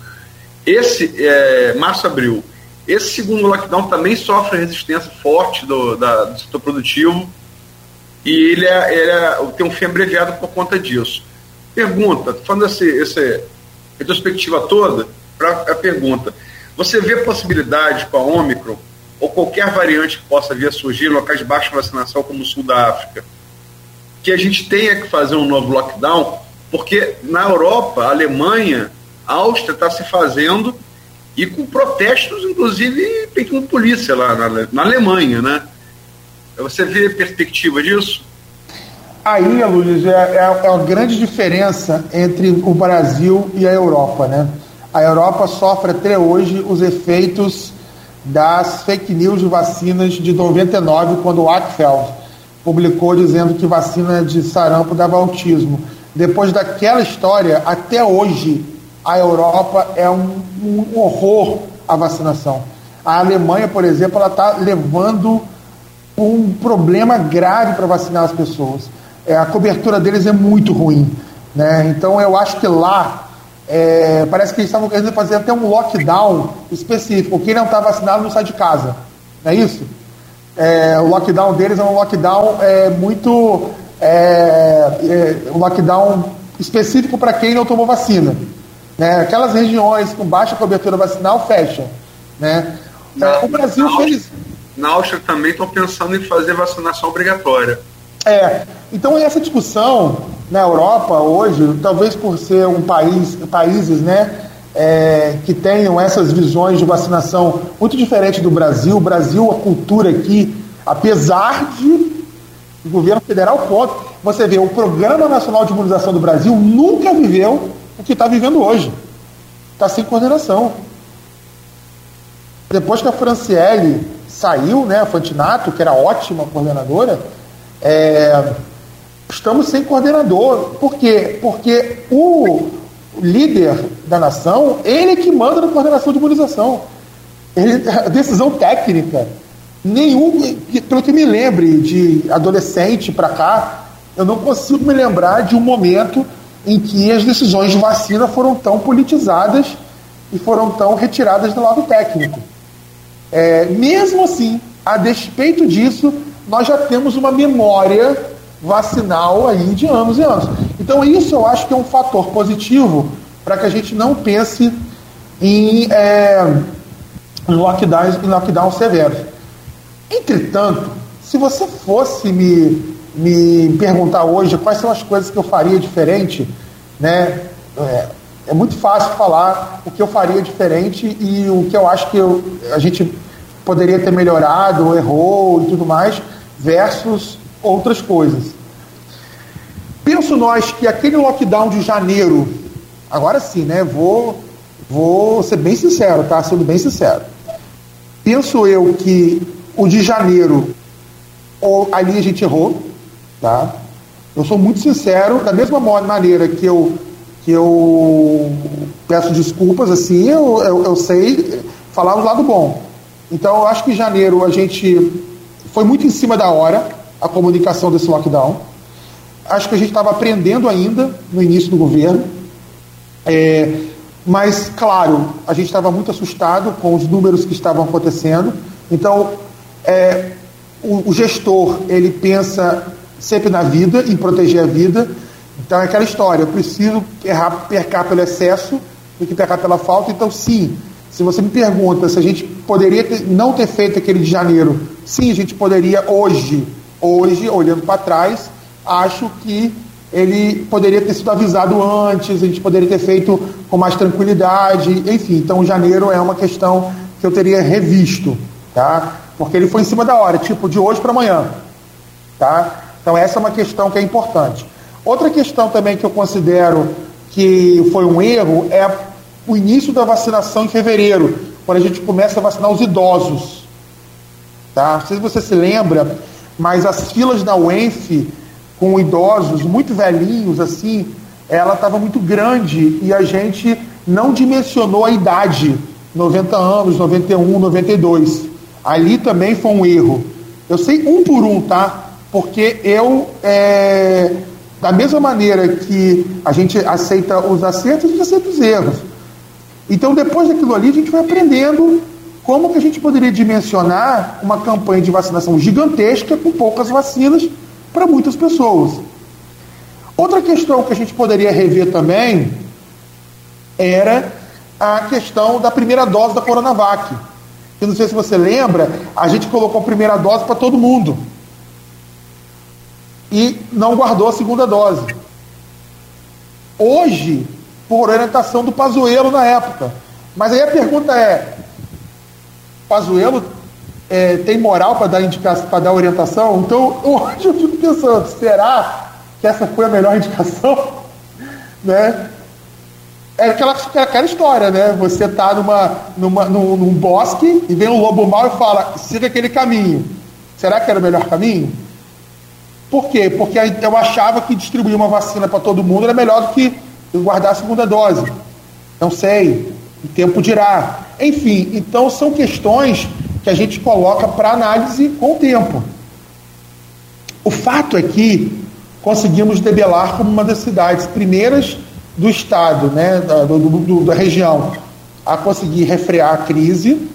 Esse, é, março-abril, esse segundo lockdown também sofre resistência forte do, da, do setor produtivo e ele, é, ele é, tem um fim abreviado por conta disso. Pergunta, falando essa, retrospectiva toda, para a pergunta, você vê possibilidade com a Ômicron ou qualquer variante que possa vir a surgir em locais de baixa vacinação como o sul da África, que a gente tenha que fazer um novo lockdown, porque na Europa, a Alemanha, a Áustria está se fazendo e com protestos, inclusive, feito com polícia lá na, na Alemanha, né? Você vê perspectiva disso? Aí, Luiz, é, é, é a grande diferença entre o Brasil e a Europa, né? A Europa sofre até hoje os efeitos das fake news de vacinas de 99, quando o Ackfeld publicou dizendo que vacina de sarampo dava autismo. Depois daquela história, até hoje, a Europa é um, um horror a vacinação. A Alemanha, por exemplo, ela está levando um problema grave para vacinar as pessoas. É, a cobertura deles é muito ruim. Né? Então eu acho que lá é, parece que eles estavam querendo fazer até um lockdown específico. Quem não está vacinado não sai de casa. Não é isso? É, o lockdown deles é um lockdown é, muito. É, é um lockdown específico para quem não tomou vacina. Né? Aquelas regiões com baixa cobertura vacinal fecham. Né? Na, é, o Brasil na fez. Na Áustria também estão pensando em fazer vacinação obrigatória. É, então essa discussão na Europa hoje, talvez por ser um país, países, né, é, que tenham essas visões de vacinação muito diferente do Brasil. O Brasil, a cultura aqui, apesar de o governo federal pode, você vê o Programa Nacional de Imunização do Brasil nunca viveu o que está vivendo hoje. Está sem coordenação. Depois que a Franciele saiu, né, a Fantinato, que era ótima coordenadora, é, estamos sem coordenador. Por quê? Porque o líder da nação, ele é que manda na coordenação de imunização. Ele, a decisão técnica, nenhum, pelo que me lembre de adolescente para cá, eu não consigo me lembrar de um momento em que as decisões de vacina foram tão politizadas e foram tão retiradas do lado técnico. É, mesmo assim, a despeito disso, nós já temos uma memória vacinal aí de anos e anos. Então isso eu acho que é um fator positivo para que a gente não pense em, é, em lockdowns, em lockdown severos. Entretanto, se você fosse me me perguntar hoje quais são as coisas que eu faria diferente, né? É, é, muito fácil falar o que eu faria diferente e o que eu acho que eu, a gente poderia ter melhorado, errou e tudo mais, versus outras coisas. Penso nós que aquele lockdown de janeiro, agora sim, né? Vou, vou ser bem sincero, tá? Sendo bem sincero. Penso eu que o de janeiro, ali a gente errou, tá? Eu sou muito sincero, da mesma maneira que eu, que eu peço desculpas, assim, eu, eu, eu sei falar o lado bom. Então, eu acho que em janeiro a gente foi muito em cima da hora a comunicação desse lockdown. Acho que a gente estava aprendendo ainda no início do governo. É, mas, claro, a gente estava muito assustado com os números que estavam acontecendo. Então, é, o, o, gestor, ele pensa sempre na vida, em proteger a vida. Então, é aquela história, eu preciso errar, percar pelo excesso do que percar pela falta. Então, sim, se você me pergunta se a gente poderia ter, não ter feito aquele de janeiro, sim, a gente poderia hoje, hoje, olhando para trás, acho que ele poderia ter sido avisado antes, a gente poderia ter feito com mais tranquilidade, enfim. Então, janeiro é uma questão que eu teria revisto, tá? Porque ele foi em cima da hora, tipo de hoje para amanhã, tá? Então, essa é uma questão que é importante. Outra questão também que eu considero que foi um erro é o início da vacinação em fevereiro, quando a gente começa a vacinar os idosos, tá? Não sei se você se lembra, mas as filas da UENF com idosos muito velhinhos, assim, ela estava muito grande e a gente não dimensionou a idade, 90 anos, 91, 92. Ali também foi um erro. Eu sei um por um, tá? Porque eu, é, da mesma maneira que a gente aceita os acertos, a gente aceita os erros. Então, depois daquilo ali, a gente vai aprendendo como que a gente poderia dimensionar uma campanha de vacinação gigantesca com poucas vacinas para muitas pessoas. Outra questão que a gente poderia rever também era a questão da primeira dose da Coronavac. Eu não sei se você lembra, a gente colocou a primeira dose para todo mundo. E não guardou a segunda dose. Hoje, por orientação do Pazuello na época. Mas aí a pergunta é: Pazuello é, tem moral para dar indicação, para dar orientação. Então, hoje eu fico pensando, será que essa foi a melhor indicação? né? É aquela, é aquela história, né? Você está numa, numa, num, num, bosque e vem um lobo mau e fala, siga aquele caminho. Será que era o melhor caminho? Por quê? Porque eu achava que distribuir uma vacina para todo mundo era melhor do que guardar a segunda dose. Não sei. O tempo dirá. Enfim, então são questões que a gente coloca para análise com o tempo. O fato é que conseguimos debelar como uma das cidades primeiras do estado, né, da, do, do, da região, a conseguir refrear a crise.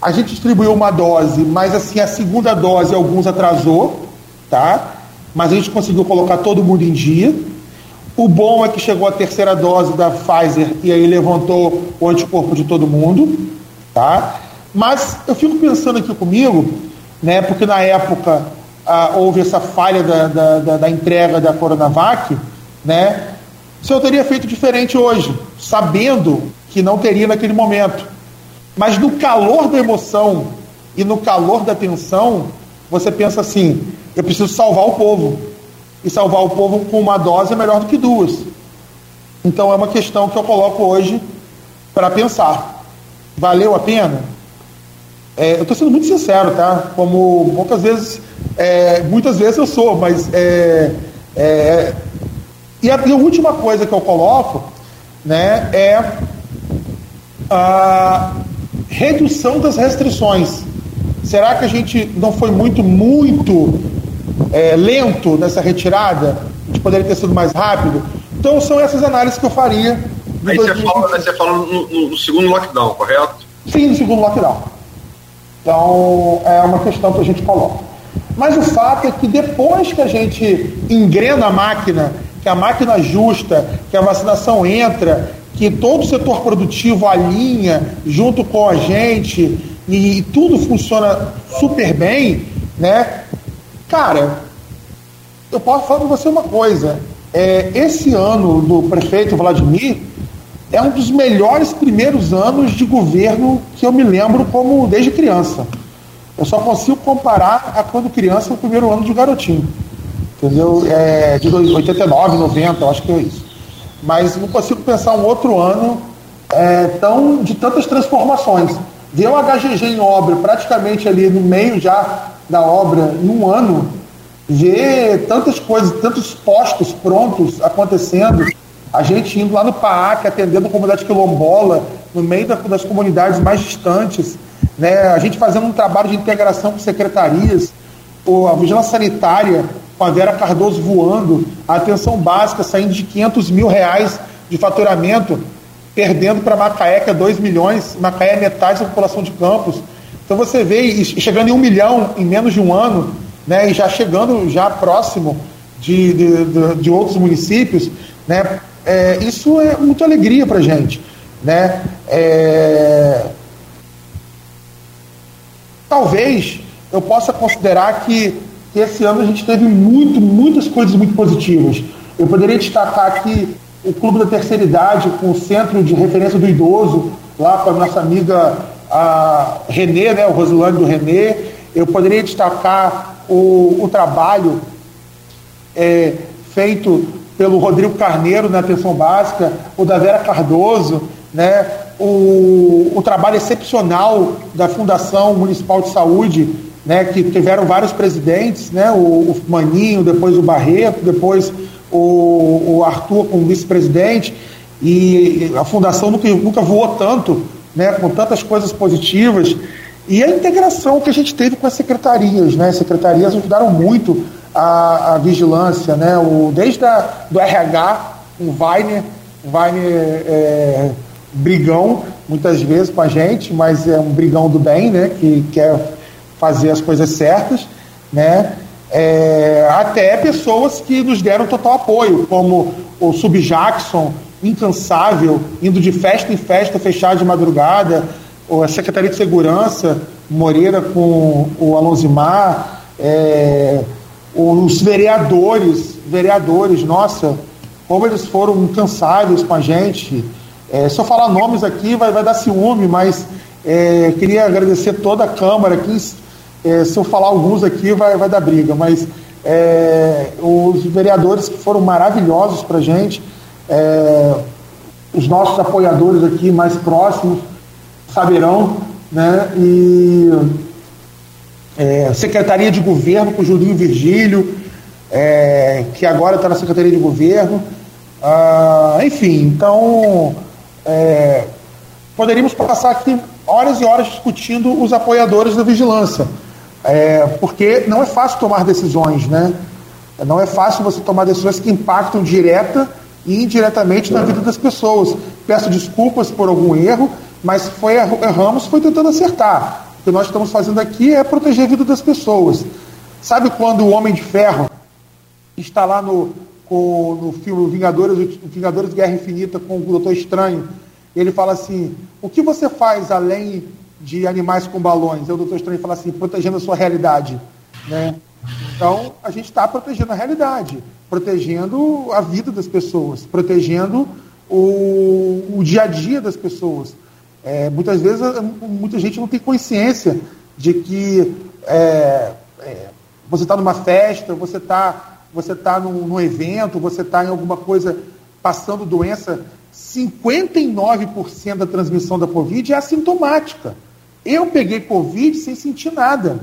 A gente distribuiu uma dose, mas assim a segunda dose alguns atrasou, tá? Mas a gente conseguiu colocar todo mundo em dia. O bom é que chegou a terceira dose da Pfizer e aí levantou o anticorpo de todo mundo, tá? Mas eu fico pensando aqui comigo, né, porque na época ah, houve essa falha da, da, da, da, entrega da Coronavac, né, se eu teria feito diferente hoje, sabendo que não teria naquele momento. Mas no calor da emoção e no calor da tensão, você pensa assim: eu preciso salvar o povo. E salvar o povo com uma dose é melhor do que duas. Então é uma questão que eu coloco hoje para pensar. Valeu a pena? É, eu estou sendo muito sincero, tá? Como poucas vezes, é, muitas vezes eu sou, mas é, é, e, a, e a última coisa que eu coloco, né, é a redução das restrições. Será que a gente não foi muito, muito é, lento nessa retirada? A gente poderia ter sido mais rápido? Então são essas análises que eu faria. Aí você fala, você fala no, no segundo lockdown, correto? Sim, no segundo lockdown. Então, é uma questão que a gente coloca. Mas o fato é que depois que a gente engrena a máquina, que a máquina ajusta, que a vacinação entra, que todo o setor produtivo alinha junto com a gente e, e tudo funciona super bem, né? Cara, eu posso falar para você uma coisa. É, esse ano do prefeito Vladimir é um dos melhores primeiros anos de governo que eu me lembro como desde criança. Eu só consigo comparar a quando criança o primeiro ano de garotinho. entendeu? É, de 89, 90, eu acho que é isso. Mas não consigo pensar um outro ano é, tão, de tantas transformações. Ver o HGG em obra, praticamente ali no meio já da obra, em um ano, ver tantas coisas, tantos postos prontos acontecendo, a gente indo lá no PAAC, atendendo a comunidade quilombola, no meio das comunidades mais distantes, né? a gente fazendo um trabalho de integração com secretarias, a vigilância sanitária, com a Vera Cardoso voando, a atenção básica saindo de 500 mil reais de faturamento, perdendo para Macaé, que é 2 milhões, Macaé é metade da população de Campos. Então você vê chegando em um milhão em menos de um ano, né, e já chegando já próximo de, de, de, de outros municípios, né, é, isso é muita alegria para a gente. Né? É... Talvez eu possa considerar que, que esse ano a gente teve muito, muitas coisas muito positivas. Eu poderia destacar aqui o Clube da Terceira Idade, com o Centro de Referência do Idoso, lá com a nossa amiga a Renê, né, o Rosilândio do Renê. Eu poderia destacar o, o trabalho é, feito pelo Rodrigo Carneiro na atenção básica, o da Vera Cardoso, né, o, o trabalho excepcional da Fundação Municipal de Saúde, né, que tiveram vários presidentes, né, o, o Maninho, depois o Barreto, depois o, o Arthur como vice-presidente, e a Fundação nunca, nunca voou tanto, né, com tantas coisas positivas, e a integração que a gente teve com as secretarias, né, as secretarias ajudaram muito a, a vigilância, né, o, desde a, do RH, o Weiner, Weiner é, brigão, muitas vezes com a gente, mas é um brigão do bem, né, que quer fazer as coisas certas, né, é, até pessoas que nos deram total apoio, como o Sub Jackson, incansável, indo de festa em festa, fechar de madrugada, a Secretaria de Segurança, Moreira com o Alonzimar, é, os vereadores, vereadores, nossa, como eles foram incansáveis com a gente. É, se eu falar nomes aqui vai, vai dar ciúme, mas é, queria agradecer toda a Câmara aqui é, se eu falar alguns aqui, vai, vai dar briga, mas é, os vereadores que foram maravilhosos para a gente, é, os nossos apoiadores aqui mais próximos saberão, né? E é, Secretaria de Governo com o Julinho Virgílio, é, que agora está na Secretaria de Governo. Ah, enfim, então é, poderíamos passar aqui horas e horas discutindo os apoiadores da vigilância. É, porque não é fácil tomar decisões, né? Não é fácil você tomar decisões que impactam direta e indiretamente na vida das pessoas. Peço desculpas por algum erro, mas foi erramos, foi tentando acertar. O que nós estamos fazendo aqui é proteger a vida das pessoas. Sabe quando o Homem de Ferro está lá no, com, no filme Vingadores, Vingadores Guerra Infinita com o Doutor Estranho? Ele fala assim: o que você faz além de animais com balões. O doutor Estranho fala assim, protegendo a sua realidade. Né? Então, a gente está protegendo a realidade, protegendo a vida das pessoas, protegendo o, o dia a dia das pessoas. É, muitas vezes, muita gente não tem consciência de que é, é, você está numa festa, você está você tá num, num evento, você está em alguma coisa passando doença. 59% da transmissão da Covid é assintomática. Eu peguei Covid sem sentir nada,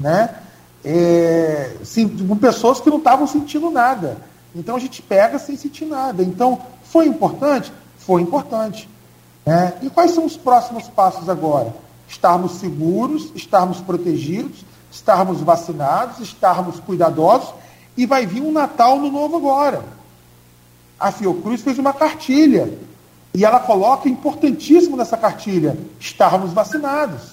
né? É, sim, com pessoas que não estavam sentindo nada. Então a gente pega sem sentir nada. Então, foi importante? Foi importante. Né? E quais são os próximos passos agora? Estarmos seguros, estarmos protegidos, estarmos vacinados, estarmos cuidadosos e vai vir um Natal no novo agora. A Fiocruz fez uma cartilha e ela coloca importantíssimo nessa cartilha: estarmos vacinados.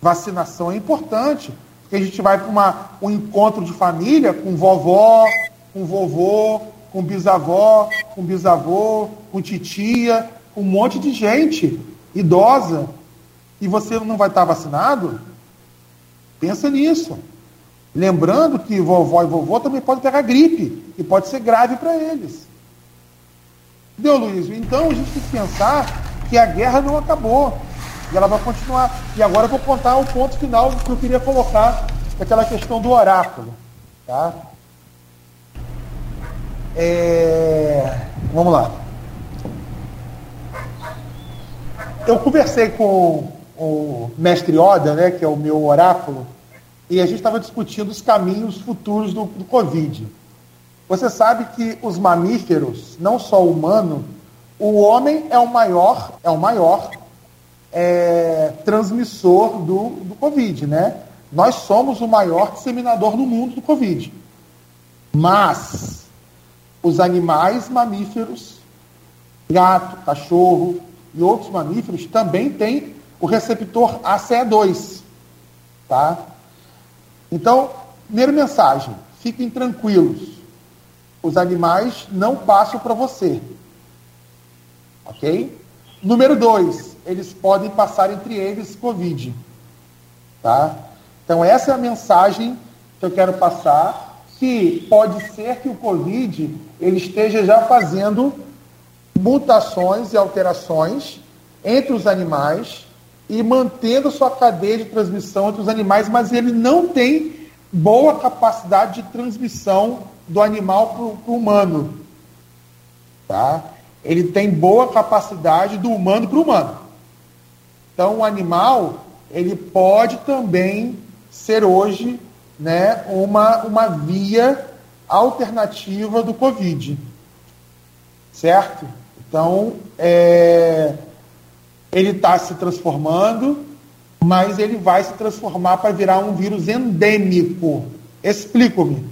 Vacinação é importante, porque a gente vai para um encontro de família com vovó, com vovô, com bisavó, com bisavô, com titia, um monte de gente idosa, e você não vai estar vacinado? Pensa nisso. Lembrando que vovó e vovô também podem pegar gripe, e pode ser grave para eles. Deu, Luiz? Então a gente tem que pensar que a guerra não acabou. E ela vai continuar. E agora eu vou contar o ponto final que eu queria colocar daquela questão do oráculo. Tá? É, vamos lá. Eu conversei com o mestre Oda, né, que é o meu oráculo, e a gente estava discutindo os caminhos futuros do, do Covid. Você sabe que os mamíferos, não só o humano, o homem é o maior, é o maior é, transmissor do, do Covid, né? Nós somos o maior disseminador no mundo do Covid. Mas os animais mamíferos, gato, cachorro e outros mamíferos também têm o receptor ACE2, tá? Então, primeira mensagem, fiquem tranquilos. Os animais não passam para você. Ok? Número dois, eles podem passar entre eles Covid. Tá? Então, essa é a mensagem que eu quero passar, que pode ser que o Covid ele esteja já fazendo mutações e alterações entre os animais e mantendo sua cadeia de transmissão entre os animais, mas ele não tem boa capacidade de transmissão do animal para o humano. Tá? Ele tem boa capacidade do humano para o humano. Então, o animal, ele pode também ser hoje né, uma, uma via alternativa do Covid. Certo? Então, é, ele está se transformando, mas ele vai se transformar para virar um vírus endêmico. Explico-me.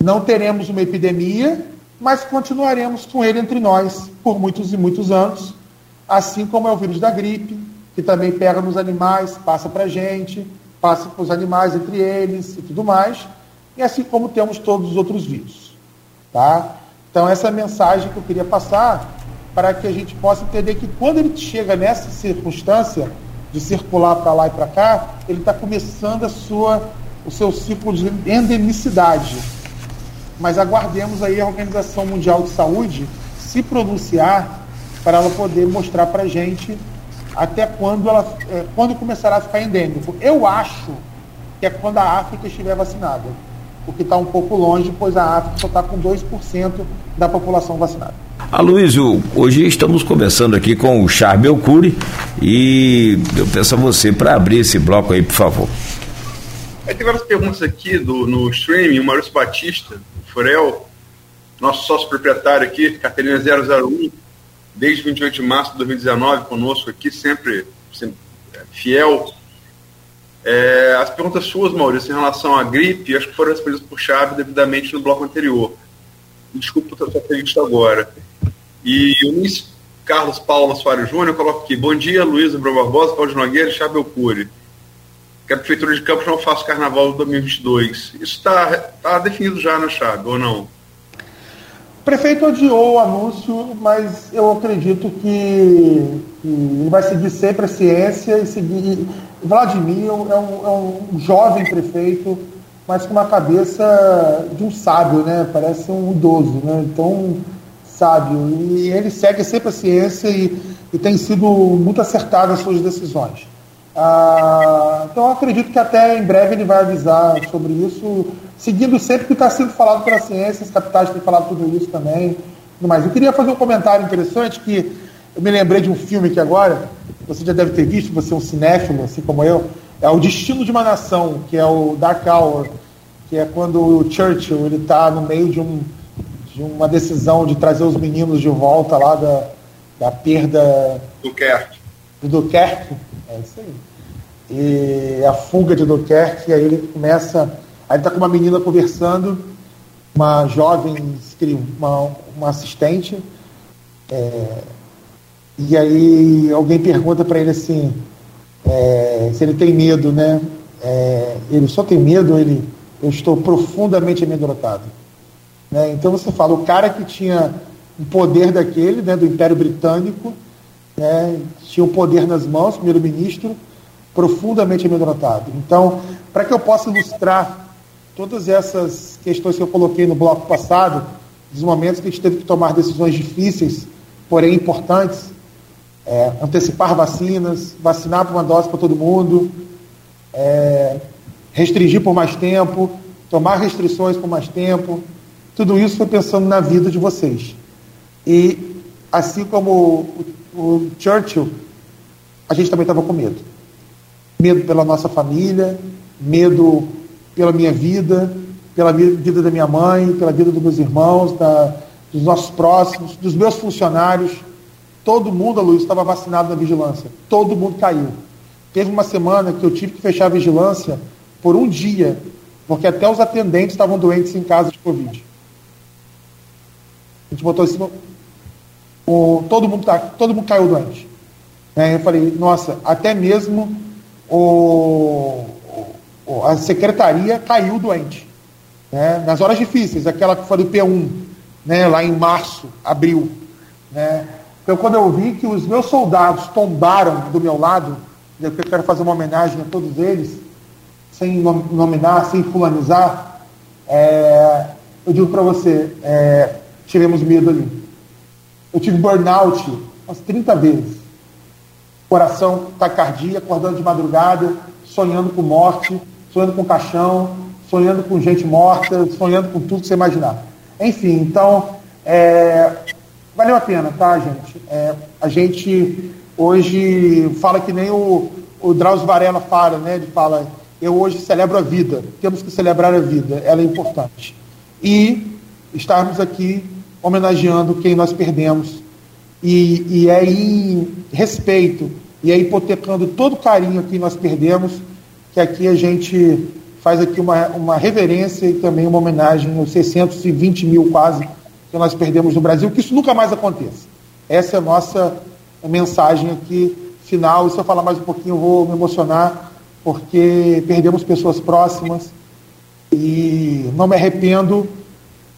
Não teremos uma epidemia, mas continuaremos com ele entre nós por muitos e muitos anos, assim como é o vírus da gripe, que também pega nos animais, passa para a gente, passa para os animais entre eles e tudo mais, e assim como temos todos os outros vírus. Tá? Então, essa é a mensagem que eu queria passar para que a gente possa entender que quando ele chega nessa circunstância de circular para lá e para cá, ele está começando a sua, o seu ciclo de endemicidade. Mas aguardemos aí a Organização Mundial de Saúde se pronunciar para ela poder mostrar para a gente até quando ela é, quando começará a ficar endêmico. Eu acho que é quando a África estiver vacinada, o que está um pouco longe, pois a África só está com 2% da população vacinada. Aloysio, hoje estamos conversando aqui com o Charbel Cury e eu peço a você para abrir esse bloco aí, por favor. Aí tem várias perguntas aqui do, no streaming, o Maurício Batista, o Furel, nosso sócio proprietário aqui, carteirinha 001, desde 28 de março de 2019 conosco aqui, sempre, sempre é, fiel. É, as perguntas suas, Maurício, em relação à gripe, acho que foram respondidas por Chave devidamente no bloco anterior. Desculpa ter feito agora. E o Luiz Carlos Paulo Soares Júnior coloca aqui: Bom dia, Luiz Abreu Barbosa, Paulo Nogueira e Chabel Cury. Que a Prefeitura de Campos não faça carnaval de 2022. Isso está tá definido já na chave, ou não? Prefeito adiou o anúncio, mas eu acredito que, que ele vai seguir sempre a ciência e seguir. Vladimir é um, é um jovem prefeito, mas com uma cabeça de um sábio, né? Parece um idoso, né? Então sábio. E ele segue sempre a ciência e, e tem sido muito acertado as suas decisões. Ah, então acredito que até em breve ele vai avisar sobre isso, seguindo sempre o que está sendo falado pela ciência, os capitais têm falado tudo isso também. Tudo mais. Eu queria fazer um comentário interessante que eu me lembrei de um filme que agora, você já deve ter visto, você é um cinéfilo, assim como eu, é O Destino de uma Nação, que é o Dark Hour, que é quando o Churchill ele está no meio de um de uma decisão de trazer os meninos de volta lá da, da perda do Kerk. Do Duquerque, é isso aí. E a fuga de Duquerque, aí ele começa. Aí está com uma menina conversando, uma jovem, uma, uma assistente, é, e aí alguém pergunta para ele assim, é, se ele tem medo, né? É, ele só tem medo, ele, eu estou profundamente amedrontado. Né? Então você fala, o cara que tinha o poder daquele, né, do Império Britânico, né, tinha o poder nas mãos, primeiro-ministro, profundamente amedrontado. Então, para que eu possa ilustrar todas essas questões que eu coloquei no bloco passado, dos momentos que a gente teve que tomar decisões difíceis, porém importantes, é, antecipar vacinas, vacinar por uma dose para todo mundo, é, restringir por mais tempo, tomar restrições por mais tempo, tudo isso foi pensando na vida de vocês. E assim como o, o Churchill, a gente também estava com medo. Medo pela nossa família, medo pela minha vida, pela vida da minha mãe, pela vida dos meus irmãos, da, dos nossos próximos, dos meus funcionários. Todo mundo, Luiz, estava vacinado na vigilância. Todo mundo caiu. Teve uma semana que eu tive que fechar a vigilância por um dia, porque até os atendentes estavam doentes em casa de Covid. A gente botou em cima. O, todo, mundo tá, todo mundo caiu doente. É, eu falei, nossa, até mesmo o, o, a secretaria caiu doente. Né? Nas horas difíceis, aquela que foi do P1, né? lá em março, abril. Né? Então, quando eu vi que os meus soldados tombaram do meu lado, eu quero fazer uma homenagem a todos eles, sem nominar, sem fulanizar, é, eu digo para você, é, tivemos medo ali. Eu tive burnout umas 30 vezes. Coração, taquicardia, acordando de madrugada, sonhando com morte, sonhando com caixão, sonhando com gente morta, sonhando com tudo que você imaginar. Enfim, então, é, valeu a pena, tá, gente? É, a gente hoje fala que nem o, o Drauzio Varela fala, né? Ele fala, eu hoje celebro a vida, temos que celebrar a vida, ela é importante. E estarmos aqui homenageando quem nós perdemos. E, e é em respeito, e é hipotecando todo o carinho que nós perdemos, que aqui a gente faz aqui uma, uma reverência e também uma homenagem aos 620 mil quase que nós perdemos no Brasil, que isso nunca mais aconteça. Essa é a nossa mensagem aqui final. E se eu falar mais um pouquinho, eu vou me emocionar, porque perdemos pessoas próximas e não me arrependo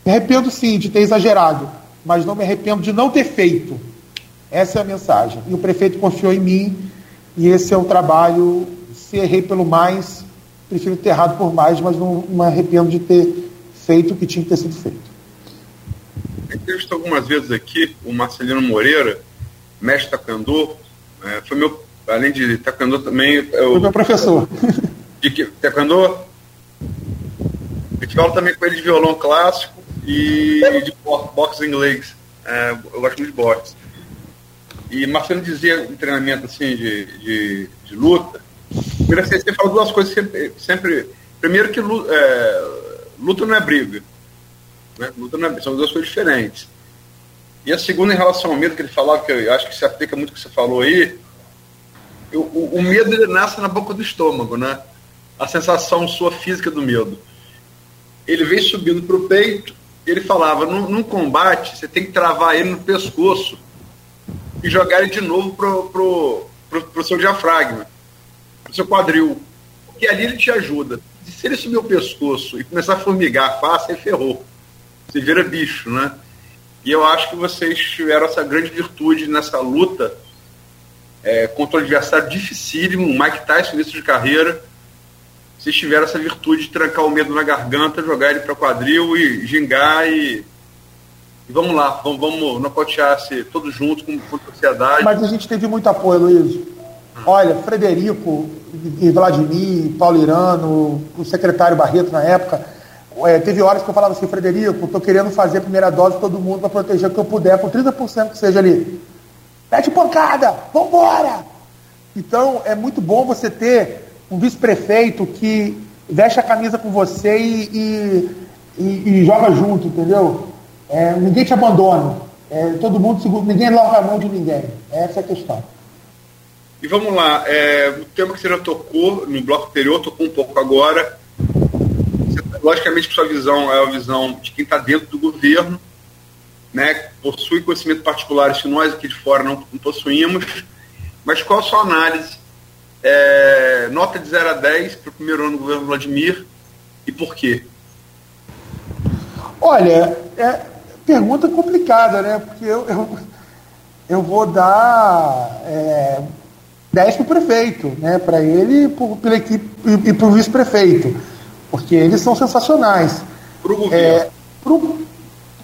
me arrependo sim de ter exagerado, mas não me arrependo de não ter feito. Essa é a mensagem. E o prefeito confiou em mim, e esse é o trabalho. Se errei pelo mais, prefiro ter errado por mais, mas não me arrependo de ter feito o que tinha que ter sido feito. Entrevistou algumas vezes aqui o Marcelino Moreira, mestre taekwondo, é, foi meu, além de taekwondo também... Eu, foi meu professor. De que, taekwondo? Eu tive aula também com ele de violão clássico, e de boxe inglês. É, eu gosto muito de boxe. E Marcelo dizia em treinamento assim, de, de, de luta, você, você fala duas coisas sempre. sempre primeiro que é, luta não é briga. Né? Luta não é, são duas coisas diferentes. E a segunda, em relação ao medo que ele falava, que eu acho que se aplica muito o que você falou aí, eu, o, o, medo ele nasce na boca do estômago, né? A sensação sua física do medo. Ele vem subindo para o peito, ele falava, num, num, combate, você tem que travar ele no pescoço e jogar ele de novo pro, pro, pro, pro seu diafragma, seu quadril. Porque ali ele te ajuda. E se ele subir o pescoço e começar a formigar a face, ele ferrou. Você vira bicho, né? E eu acho que vocês tiveram essa grande virtude nessa luta é, contra um adversário dificílimo, Mike Tyson, início de carreira, vocês tiveram essa virtude de trancar o medo na garganta, jogar ele para quadril e gingar e, e vamos lá, vamos, vamos nocautear-se todos juntos com, com sociedade. Mas a gente teve muito apoio, Luiz. Olha, Frederico e Vladimir, Paulo Irano, o secretário Barreto na época, é, teve horas que eu falava assim, Frederico, estou querendo fazer a primeira dose todo mundo para proteger o que eu puder, com 30% que seja ali. Mete pancada, vambora! Então, é muito bom você ter um vice-prefeito que veste a camisa com você e, e, e, e joga junto, entendeu? É, ninguém te abandona. É, todo mundo segura, ninguém larga a mão de ninguém. Essa é a questão. E vamos lá, é, o tema que você já tocou no bloco anterior, tocou um pouco agora. Logicamente, sua visão é a visão de quem está dentro do governo, né, possui conhecimento particulares que nós aqui de fora não, não possuímos. Mas qual a sua análise é, nota de 0 a 10 para o primeiro ano do governo Vladimir e por quê? Olha, é pergunta complicada, né? Porque eu, eu, eu vou dar é, 10 para o prefeito, né? Para ele por, pela equipe, e, e para o vice-prefeito, porque eles são sensacionais. Para o governo. É, pro,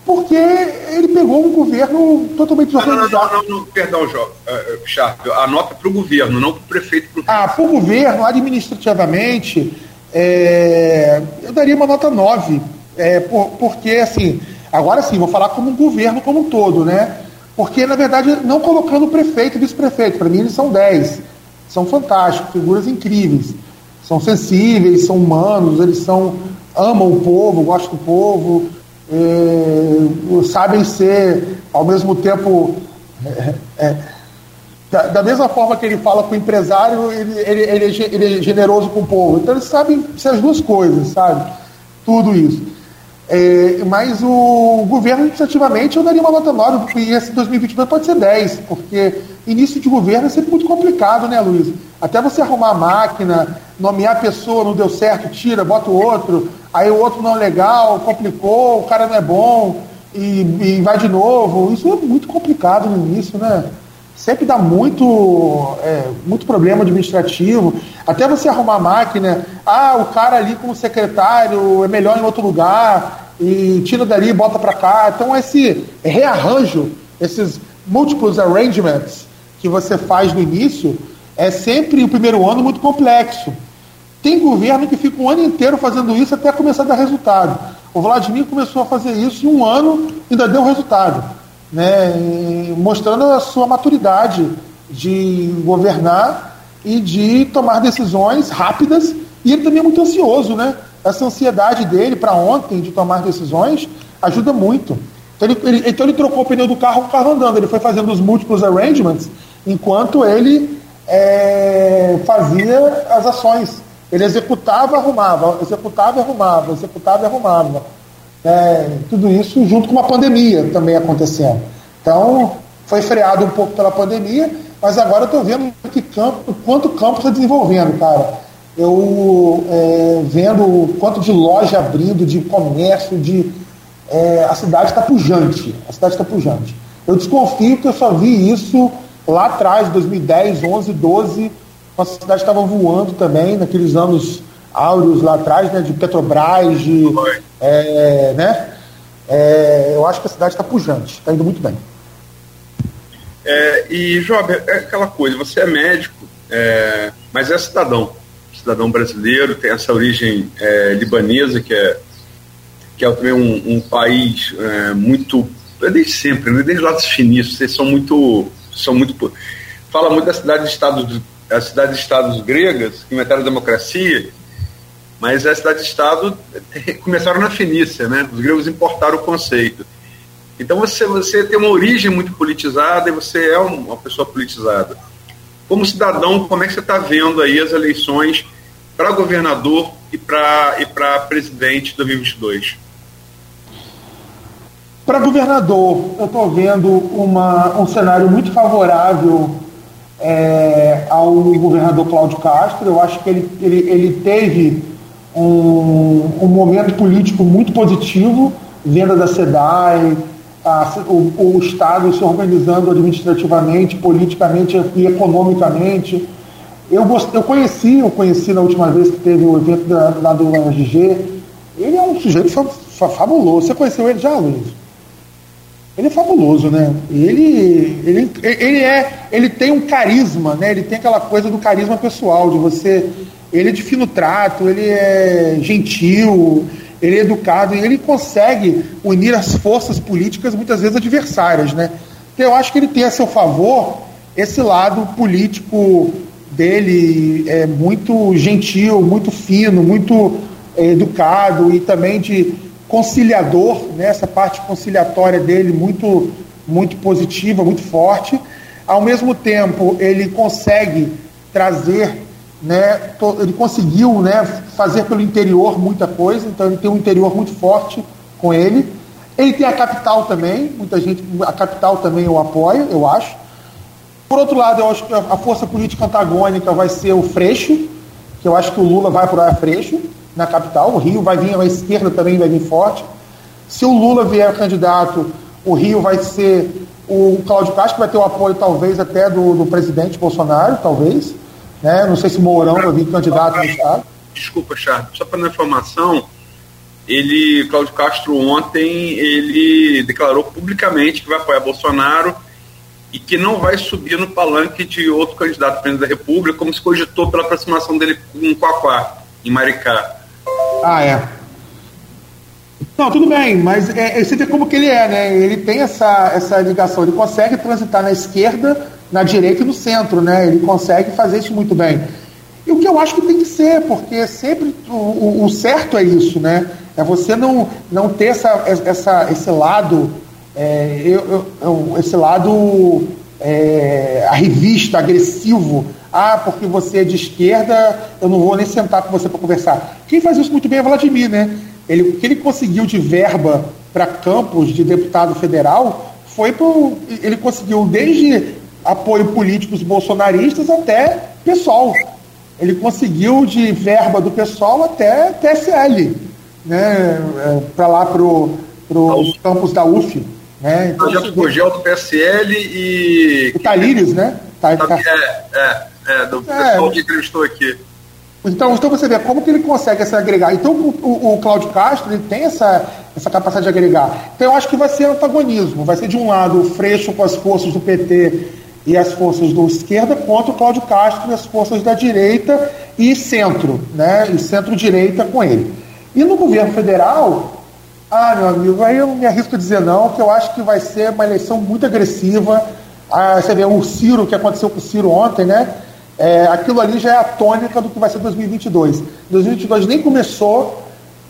porque ele pegou um governo totalmente desorganizado. Não, não, não, não, perdão, Jó, uh, a nota para o governo, não para o prefeito. Pro ah, para o governo, administrativamente, é, eu daria uma nota 9, É, por, porque, assim, agora sim, vou falar como um governo como um todo, né? Porque, na verdade, não colocando o prefeito e vice-prefeito, para mim eles são 10. São fantásticos, figuras incríveis. São sensíveis, são humanos, eles são amam o povo, gostam do povo, é, sabem ser, ao mesmo tempo, é, é, da, da, mesma forma que ele fala com o empresário, ele, ele, ele, é, ele é generoso com o povo. Então eles sabem ser as duas coisas, sabe? Tudo isso. É, mas o governo, administrativamente, eu daria uma nota 9, e esse 2022 pode ser 10, porque início de governo é sempre muito complicado, né, Luiz? Até você arrumar a máquina, nomear a pessoa, não deu certo, tira, bota o outro, aí o outro não é legal, complicou, o cara não é bom, e, e vai de novo. Isso é muito complicado no início, né? Sempre dá muito, é, muito problema administrativo. Até você arrumar a máquina, ah, o cara ali como secretário é melhor em outro lugar, e tira dali e bota para cá. Então esse rearranjo, esses múltiplos arrangements que você faz no início, é sempre o primeiro ano muito complexo. Tem governo que fica um ano inteiro fazendo isso até começar a dar resultado. O Vladimir começou a fazer isso em um ano ainda deu resultado, né? mostrando a sua maturidade de governar e de tomar decisões rápidas. E ele também é muito ansioso, né? Essa ansiedade dele para ontem de tomar decisões ajuda muito. Então ele, ele, então ele trocou o pneu do carro com o carro andando. Ele foi fazendo os múltiplos arrangements enquanto ele é, fazia as ações. Ele executava, arrumava, executava, arrumava, executava arrumava. É, tudo isso junto com uma pandemia também acontecendo. Então, foi freado um pouco pela pandemia, mas agora eu estou vendo que campo, quanto campo está desenvolvendo, cara. Eu é, vendo quanto de loja abrindo, de comércio, de. É, a cidade está pujante. A cidade está pujante. Eu desconfio que eu só vi isso lá atrás, 2010, 11, 12, a cidade estava voando também, naqueles anos áureos lá atrás, né, de Petrobras, de, é, né, é, eu acho que a cidade está pujante, está indo muito bem. É, e, Job, é aquela coisa, você é médico, é, mas é cidadão, cidadão brasileiro, tem essa origem é, libanesa, que é, que é também um, um país é, muito, desde sempre, né, desde lá dos finícios, vocês são muito, são muito, fala muito da cidade-estado as cidades-estados gregas que inventaram a democracia, mas as cidades-estado começaram na Fenícia, né? Os gregos importaram o conceito. Então você, você tem uma origem muito politizada e você é uma pessoa politizada. Como cidadão, como é que você está vendo aí as eleições para governador e para e para presidente de 2022? Para governador, eu estou vendo uma, um cenário muito favorável é, ao governador Cláudio Castro. Eu acho que ele, ele, ele teve um, um momento político muito positivo, venda da SEDAI, a, o, o, Estado se organizando administrativamente, politicamente e economicamente. Eu, eu conheci, eu conheci na última vez que teve o evento da, lá do UNGG. Ele é um sujeito fabuloso. Você conheceu ele já, Luiz? Ele é fabuloso, né? Ele, ele, ele é, ele tem um carisma, né? Ele tem aquela coisa do carisma pessoal de você. Ele é de fino trato, ele é gentil, ele é educado e ele consegue unir as forças políticas muitas vezes adversárias, né? Então, eu acho que ele tem a seu favor esse lado político dele é muito gentil, muito fino, muito é, educado e também de conciliador, né, essa parte conciliatória dele muito, muito positiva, muito forte. Ao mesmo tempo, ele consegue trazer, né, ele conseguiu né, fazer pelo interior muita coisa, então ele tem um interior muito forte com ele. Ele tem a capital também, muita gente, a capital também o apoia, eu acho. Por outro lado, eu acho que a força política antagônica vai ser o Freixo, que eu acho que o Lula vai por a Freixo na capital. O Rio vai vir, a esquerda também vai vir forte. Se o Lula vier candidato, o Rio vai ser o Cláudio Castro, vai ter o apoio talvez até do, do presidente Bolsonaro, talvez. Né? Não sei se Mourão vai vir candidato no estado. Desculpa, Charles, só para informação, ele, Cláudio Castro, ontem, ele declarou publicamente que vai apoiar Bolsonaro e que não vai subir no palanque de outro candidato presidente da República, como se cogitou pela aproximação dele com o Quaquá, em Maricá. Ah, é. Não, tudo bem, mas é, é, você vê como que ele é, né? Ele tem essa, essa ligação, ele consegue transitar na esquerda, na direita e no centro, né? Ele consegue fazer isso muito bem. E o que eu acho que tem que ser, porque sempre o, o, certo é isso, né? É você não, não ter essa, essa, esse lado, é, eu, eu, esse lado é, a revista, agressivo. Ah, porque você é de esquerda, eu não vou nem sentar com você para conversar. Quem faz isso muito bem é Vladimir, né? Ele, o que ele conseguiu de verba para campos de deputado federal foi pro, ele conseguiu desde apoio políticos bolsonaristas até pessoal. Ele conseguiu de verba do pessoal até PSL, né? É, para lá pro, pro campus da UF. Né? Então, projeto Cogel do PSL e. O Talírios, né? Tá, tá. É, é, é, do é, pessoal que entrevistou aqui. Então, então você vê como que ele consegue se agregar. Então o, o, o Cláudio Castro ele tem essa, essa capacidade de agregar. Então eu acho que vai ser antagonismo. Vai ser de um lado o Freixo com as forças do PT e as forças do esquerda contra o Cláudio Castro e as forças da direita e centro, né? E centro-direita com ele. E no governo federal, ah, meu amigo, aí eu me arrisco a dizer não, que eu acho que vai ser uma eleição muito agressiva. Ah, você vê o Ciro, que aconteceu com o Ciro ontem, né? É, aquilo ali já é a tônica do que vai ser 2022. 2022 nem começou,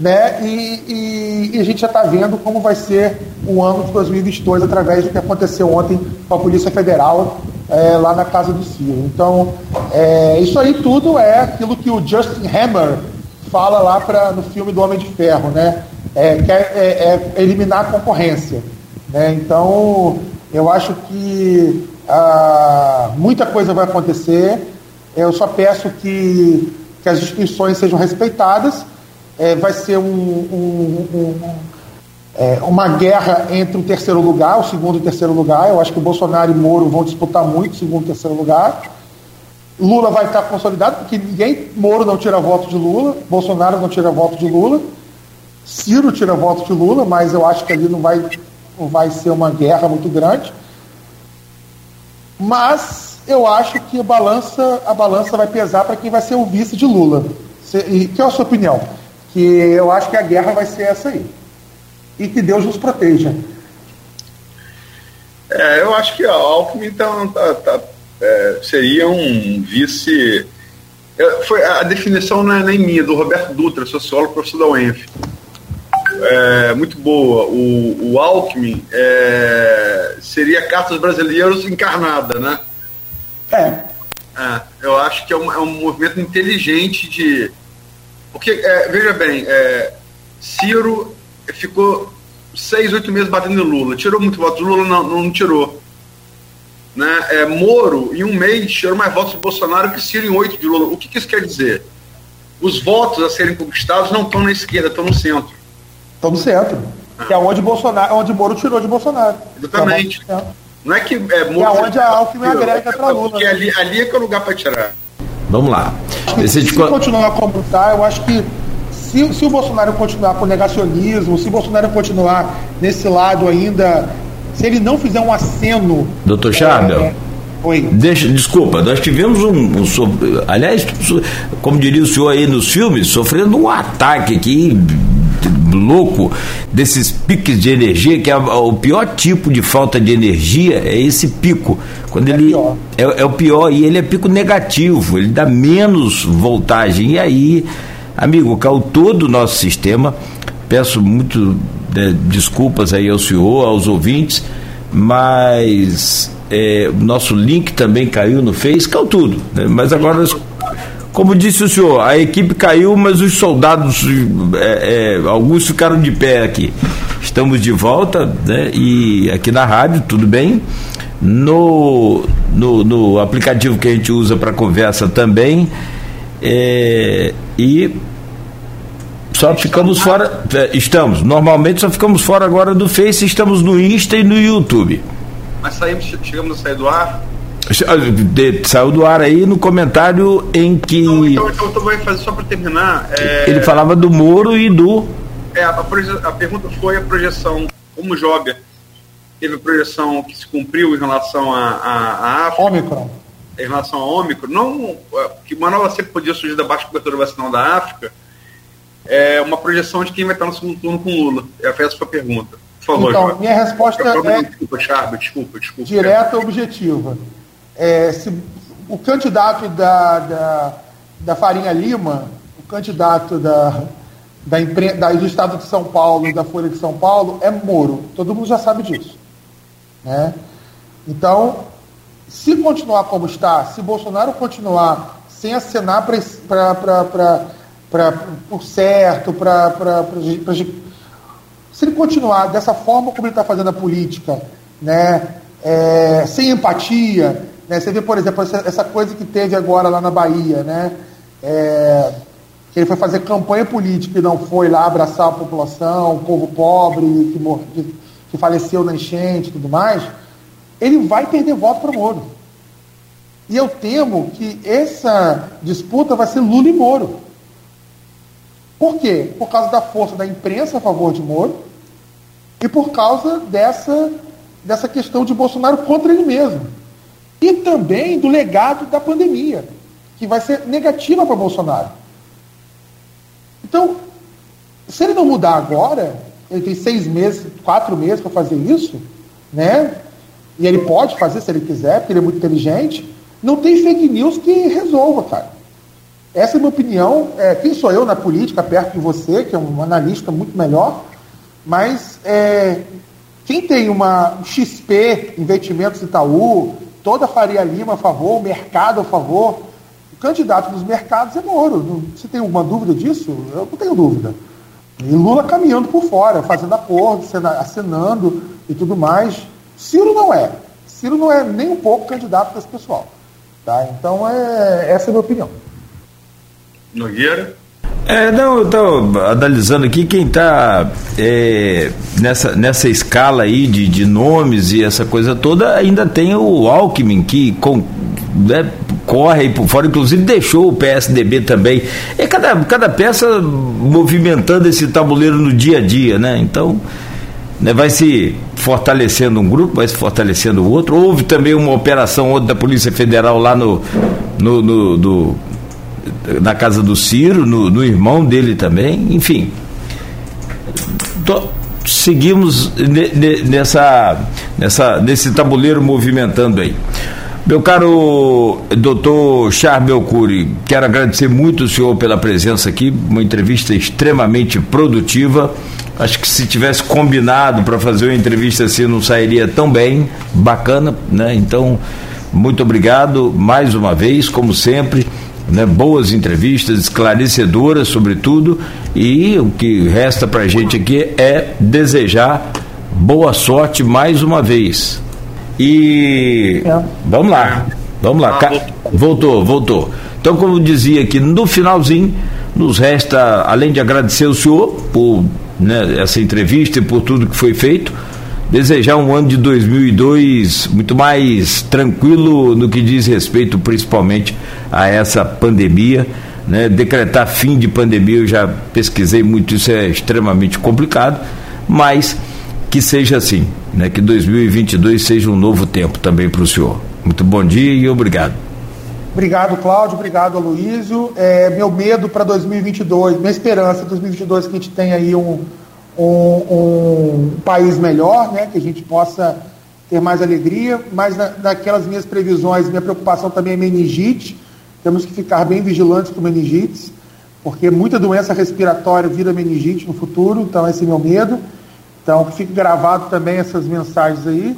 né? E, e, e a gente já está vendo como vai ser o ano de 2022 através do que aconteceu ontem com a Polícia Federal é, lá na casa do Ciro. Então, é, isso aí tudo é aquilo que o Justin Hammer fala lá pra, no filme do Homem de Ferro, né? É, quer é, é eliminar a concorrência. Né? Então, eu acho que ah, muita coisa vai acontecer. Eu só peço que, que as instituições sejam respeitadas. É, vai ser um, um, um, é, uma guerra entre o terceiro lugar, o segundo e o terceiro lugar. Eu acho que o Bolsonaro e Moro vão disputar muito o segundo e terceiro lugar. Lula vai estar consolidado, porque ninguém, Moro não tira voto de Lula, Bolsonaro não tira voto de Lula, Ciro tira voto de Lula, mas eu acho que ali não vai, não vai ser uma guerra muito grande. Mas eu acho que a balança, a balança vai pesar para quem vai ser o vice de Lula. E que é a sua opinião? Que eu acho que a guerra vai ser essa aí. E que Deus nos proteja. É, eu acho que a Alckmin tá, tá, tá é, seria um vice. É, foi, a definição não é nem minha, do Roberto Dutra, sociólogo, professor da UENF. É, muito boa. O, o Alckmin é, seria Cartas Brasileiros encarnada, né? É. é eu acho que é um, é um movimento inteligente de. Porque, é, veja bem, é, Ciro ficou seis, oito meses batendo em Lula. Tirou muito voto de Lula? Não, não tirou né, é, Moro, em um mês, tirou mais votos de Bolsonaro que Ciro em oito de Lula. O que, que, isso quer dizer? Os votos a serem conquistados não estão na esquerda, estão no centro. Estão no centro. Ah. Que é onde, Bolsonaro, onde Moro tirou de Bolsonaro. Exatamente. É não é que é, Moro. É onde a Alckmin agrega para Lula. Porque né? ali, ali é que é o lugar para tirar. Vamos lá. Se, se continuar como está, eu acho que se, se o Bolsonaro continuar com negacionismo, se o Bolsonaro continuar nesse lado ainda se ele não fizer um aceno. Doutor Charbel. É, Oi. Deixa, desculpa, nós tivemos um, um, Aliás, como diria o senhor aí nos filmes, sofrendo um ataque aqui louco desses piques de energia, que é o pior tipo de falta de energia é esse pico. Quando é ele é, é, o pior e ele é pico negativo, ele dá menos voltagem. E aí, amigo, caiu todo o nosso sistema. Peço muito né, desculpas aí ao senhor, aos ouvintes, mas é, o nosso link também caiu no Face, caiu tudo. Né? Mas agora, como disse o senhor, a equipe caiu, mas os soldados, é, é, alguns ficaram de pé aqui. Estamos de volta, né? E aqui na rádio, tudo bem. No, no, no aplicativo que a gente usa para conversa também. É, e só ficamos fora. É, estamos. Normalmente só ficamos fora agora do Face, estamos no Insta e no YouTube. Mas saímos, chegamos a sair do ar? Saiu do ar aí no comentário em que. Então, então, então, então vai fazer só para terminar. É... Ele falava do Moro e do. É, a, a pergunta foi a projeção, como joga. Teve a projeção que se cumpriu em relação a, a, a África. Ômicron. Em relação a Ômicron. Não, que uma nova cepa podia surgir da baixa cobertura vacinal da África é, uma projeção de quem vai estar no segundo turno com Lula. Essa foi a pergunta. Por favor, então, minha resposta é. Desculpa, Charme, desculpa, desculpa. Direta e objetiva. É, se o candidato da, da, da Farinha Lima, o candidato da, da, impre, da, do Estado de São Paulo e da Folha de São Paulo é Moro. Todo mundo já sabe disso. Né? Então, se continuar como está, se Bolsonaro continuar sem acenar para por certo, para se ele continuar dessa forma como ele está fazendo a política, né, é, sem empatia, né, você vê, por exemplo, essa, essa, coisa que teve agora lá na Bahia, né, é, que ele foi fazer campanha política e não foi lá abraçar a população, o povo pobre que, que, que faleceu na enchente e tudo mais, ele vai perder voto para o Moro. E eu temo que essa disputa vai ser Lula e Moro. Por quê? Por causa da força da imprensa a favor de Moro e por causa dessa, dessa questão de Bolsonaro contra ele mesmo. E também do legado da pandemia, que vai ser negativa para Bolsonaro. Então, se ele não mudar agora, ele tem seis meses, quatro meses para fazer isso, né? E ele pode fazer se ele quiser, porque ele é muito inteligente. Não tem fake news que resolva, cara. Essa é a minha opinião. É, quem sou eu na política, perto de você, que é um analista muito melhor, mas é, quem tem uma XP, Investimentos Itaú, toda a Faria Lima a favor, o mercado a favor, o candidato dos mercados é Moro. Você tem alguma dúvida disso? Eu não tenho dúvida. E Lula caminhando por fora, fazendo acordo, acenando e tudo mais. Ciro não é. Ciro não é nem um pouco candidato desse pessoal. Tá? Então, é, essa é a minha opinião. Nogueira? É, não, eu estou analisando aqui quem está é, nessa, nessa escala aí de, de nomes e essa coisa toda, ainda tem o Alckmin, que com, né, corre aí por fora, inclusive deixou o PSDB também. É cada, cada peça movimentando esse tabuleiro no dia a dia, né? Então, né, vai se fortalecendo um grupo, vai se fortalecendo o outro. Houve também uma operação outra da Polícia Federal lá no, no, no do, na casa do Ciro, no, no irmão dele também, enfim. seguimos nessa, nessa, nesse tabuleiro movimentando aí. Meu caro doutor Charbel Cury, quero agradecer muito o senhor pela presença aqui, uma entrevista extremamente produtiva. Acho que se tivesse combinado para fazer uma entrevista assim não sairia tão bem, bacana, né? Então, muito obrigado mais uma vez, como sempre. Né, boas entrevistas, esclarecedoras, sobretudo, e o que resta para a gente aqui é desejar boa sorte mais uma vez. E é. vamos lá, vamos lá. Ah, voltou, voltou. Então, como eu dizia aqui no finalzinho, nos resta, além de agradecer o senhor por né, essa entrevista e por tudo que foi feito, desejar um ano de 2002 muito mais tranquilo no que diz respeito principalmente a essa pandemia. Né? Decretar fim de pandemia, eu já pesquisei muito, isso é extremamente complicado, mas que seja assim, né? que 2022 seja um novo tempo também para o senhor. Muito bom dia e obrigado. Obrigado, Cláudio. Obrigado, Aloysio. É, meu medo para 2022, minha esperança 2022 que a gente tenha aí um, um, um, país melhor, né? que a gente possa ter mais alegria, mas na, naquelas minhas previsões, minha preocupação também é meningite. Temos que ficar bem vigilantes com meningites, porque muita doença respiratória vira meningite no futuro, então esse é meu medo. Então, que fique gravado também essas mensagens aí.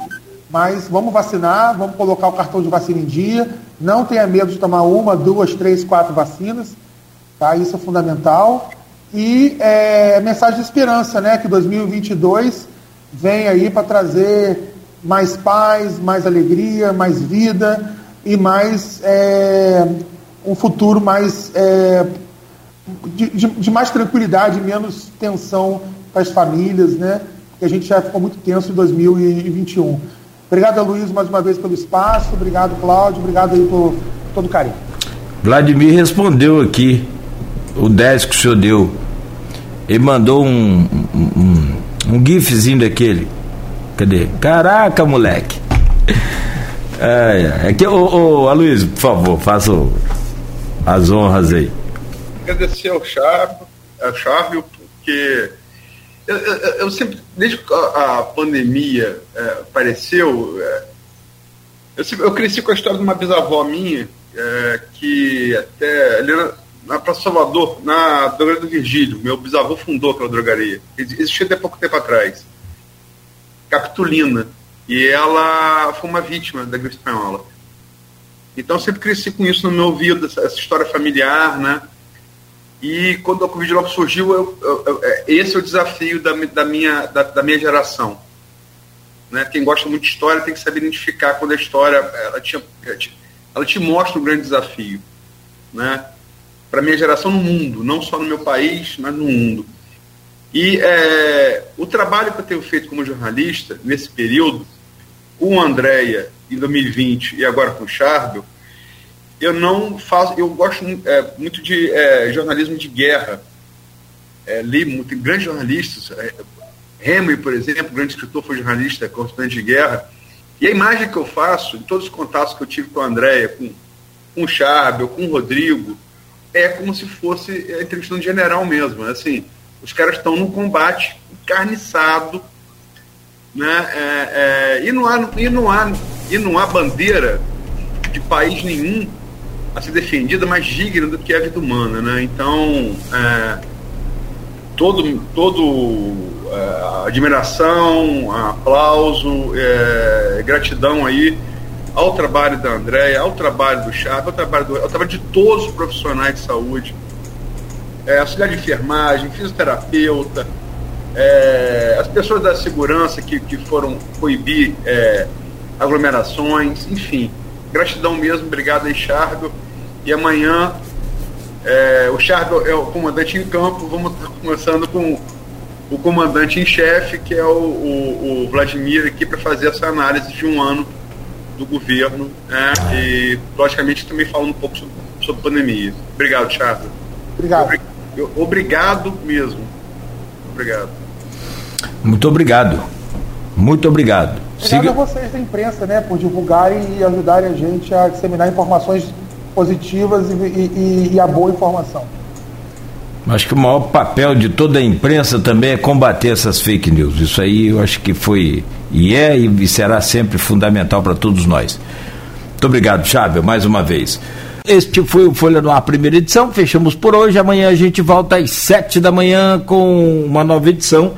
Mas vamos vacinar, vamos colocar o cartão de vacina em dia. Não tenha medo de tomar uma, duas, três, quatro vacinas. Tá? Isso é fundamental. E é, mensagem de esperança, né? Que 2022 vem aí para trazer mais paz, mais alegria, mais vida e mais é, um futuro mais é, de, de, de, mais tranquilidade, menos tensão para as famílias, né? Porque a gente já ficou muito tenso em 2021. Obrigado, Luiz, mais uma vez pelo espaço. Obrigado, Cláudio. Obrigado aí por todo o carinho. Vladimir respondeu aqui o 10 que o senhor deu. Ele mandou um, um, um gifzinho daquele. Cadê? Caraca, moleque. É, é que, ô, ô Aloysio, por favor, faça as honras aí. Agradecer ao Chapo, a Charvio, porque eu, eu, eu, sempre, desde que a, a pandemia é, apareceu, é, eu, eu, cresci com a história de uma bisavó minha, é, que até ali na, na Praça Salvador, na drogaria do Virgílio, meu bisavô fundou aquela drogaria. Existia até pouco tempo atrás. Capitulina. E ela foi uma vítima da gripe espanhola. Então, sempre cresci com isso no meu ouvido, essa, essa história familiar, né? E quando a Covid-19 surgiu, eu, eu, eu, é, esse é o desafio da, da, minha, da, da, minha geração. Né? Quem gosta muito de história tem que saber identificar quando a história ela te, ela te mostra um grande desafio. Né? Para minha geração no mundo, não só no meu país, mas no mundo. E é, o trabalho que eu tenho feito como jornalista nesse período, com a Andréia em 2020 e agora com o Charbel, eu não faço, eu gosto é, muito de é, jornalismo de guerra. É, li muito, grandes jornalistas, é, por exemplo, grande escritor, foi jornalista, correspondente de guerra. E a imagem que eu faço, em todos os contatos que eu tive com a Andréia, com, com o Charbel, com o Rodrigo, é como se fosse a entrevista de um general mesmo. Assim, os caras estão num combate encarniçado, né? É, é, e, não há, e, não há, e não há bandeira de país nenhum a ser defendida mais digna do que a vida humana, né? Então, é, todo, todo é, admiração, aplauso, é, gratidão aí ao trabalho da Andréia, ao trabalho do Chapa, ao trabalho, do, ao trabalho de todos os profissionais de saúde, é, auxiliar de enfermagem, fisioterapeuta, é, as pessoas da segurança que, que foram coibir é, aglomerações, enfim. Gratidão mesmo, obrigado aí, Chargo. E amanhã é, o Chargo é o comandante em campo, vamos estar começando com o comandante em chefe, que é o, o, o Vladimir, aqui para fazer essa análise de um ano do governo né, e, logicamente, também falando um pouco sobre, sobre pandemia. Obrigado, Chargo. Obrigado. Obrigado mesmo. Obrigado. Muito obrigado. Muito obrigado. Obrigado Siga... a vocês da imprensa, né, por divulgarem e ajudarem a gente a disseminar informações positivas e, e, e a boa informação. Acho que o maior papel de toda a imprensa também é combater essas fake news. Isso aí eu acho que foi e é e será sempre fundamental para todos nós. Muito obrigado, Chábio, mais uma vez. Este foi o Folha no Ar, primeira edição. Fechamos por hoje. Amanhã a gente volta às sete da manhã com uma nova edição.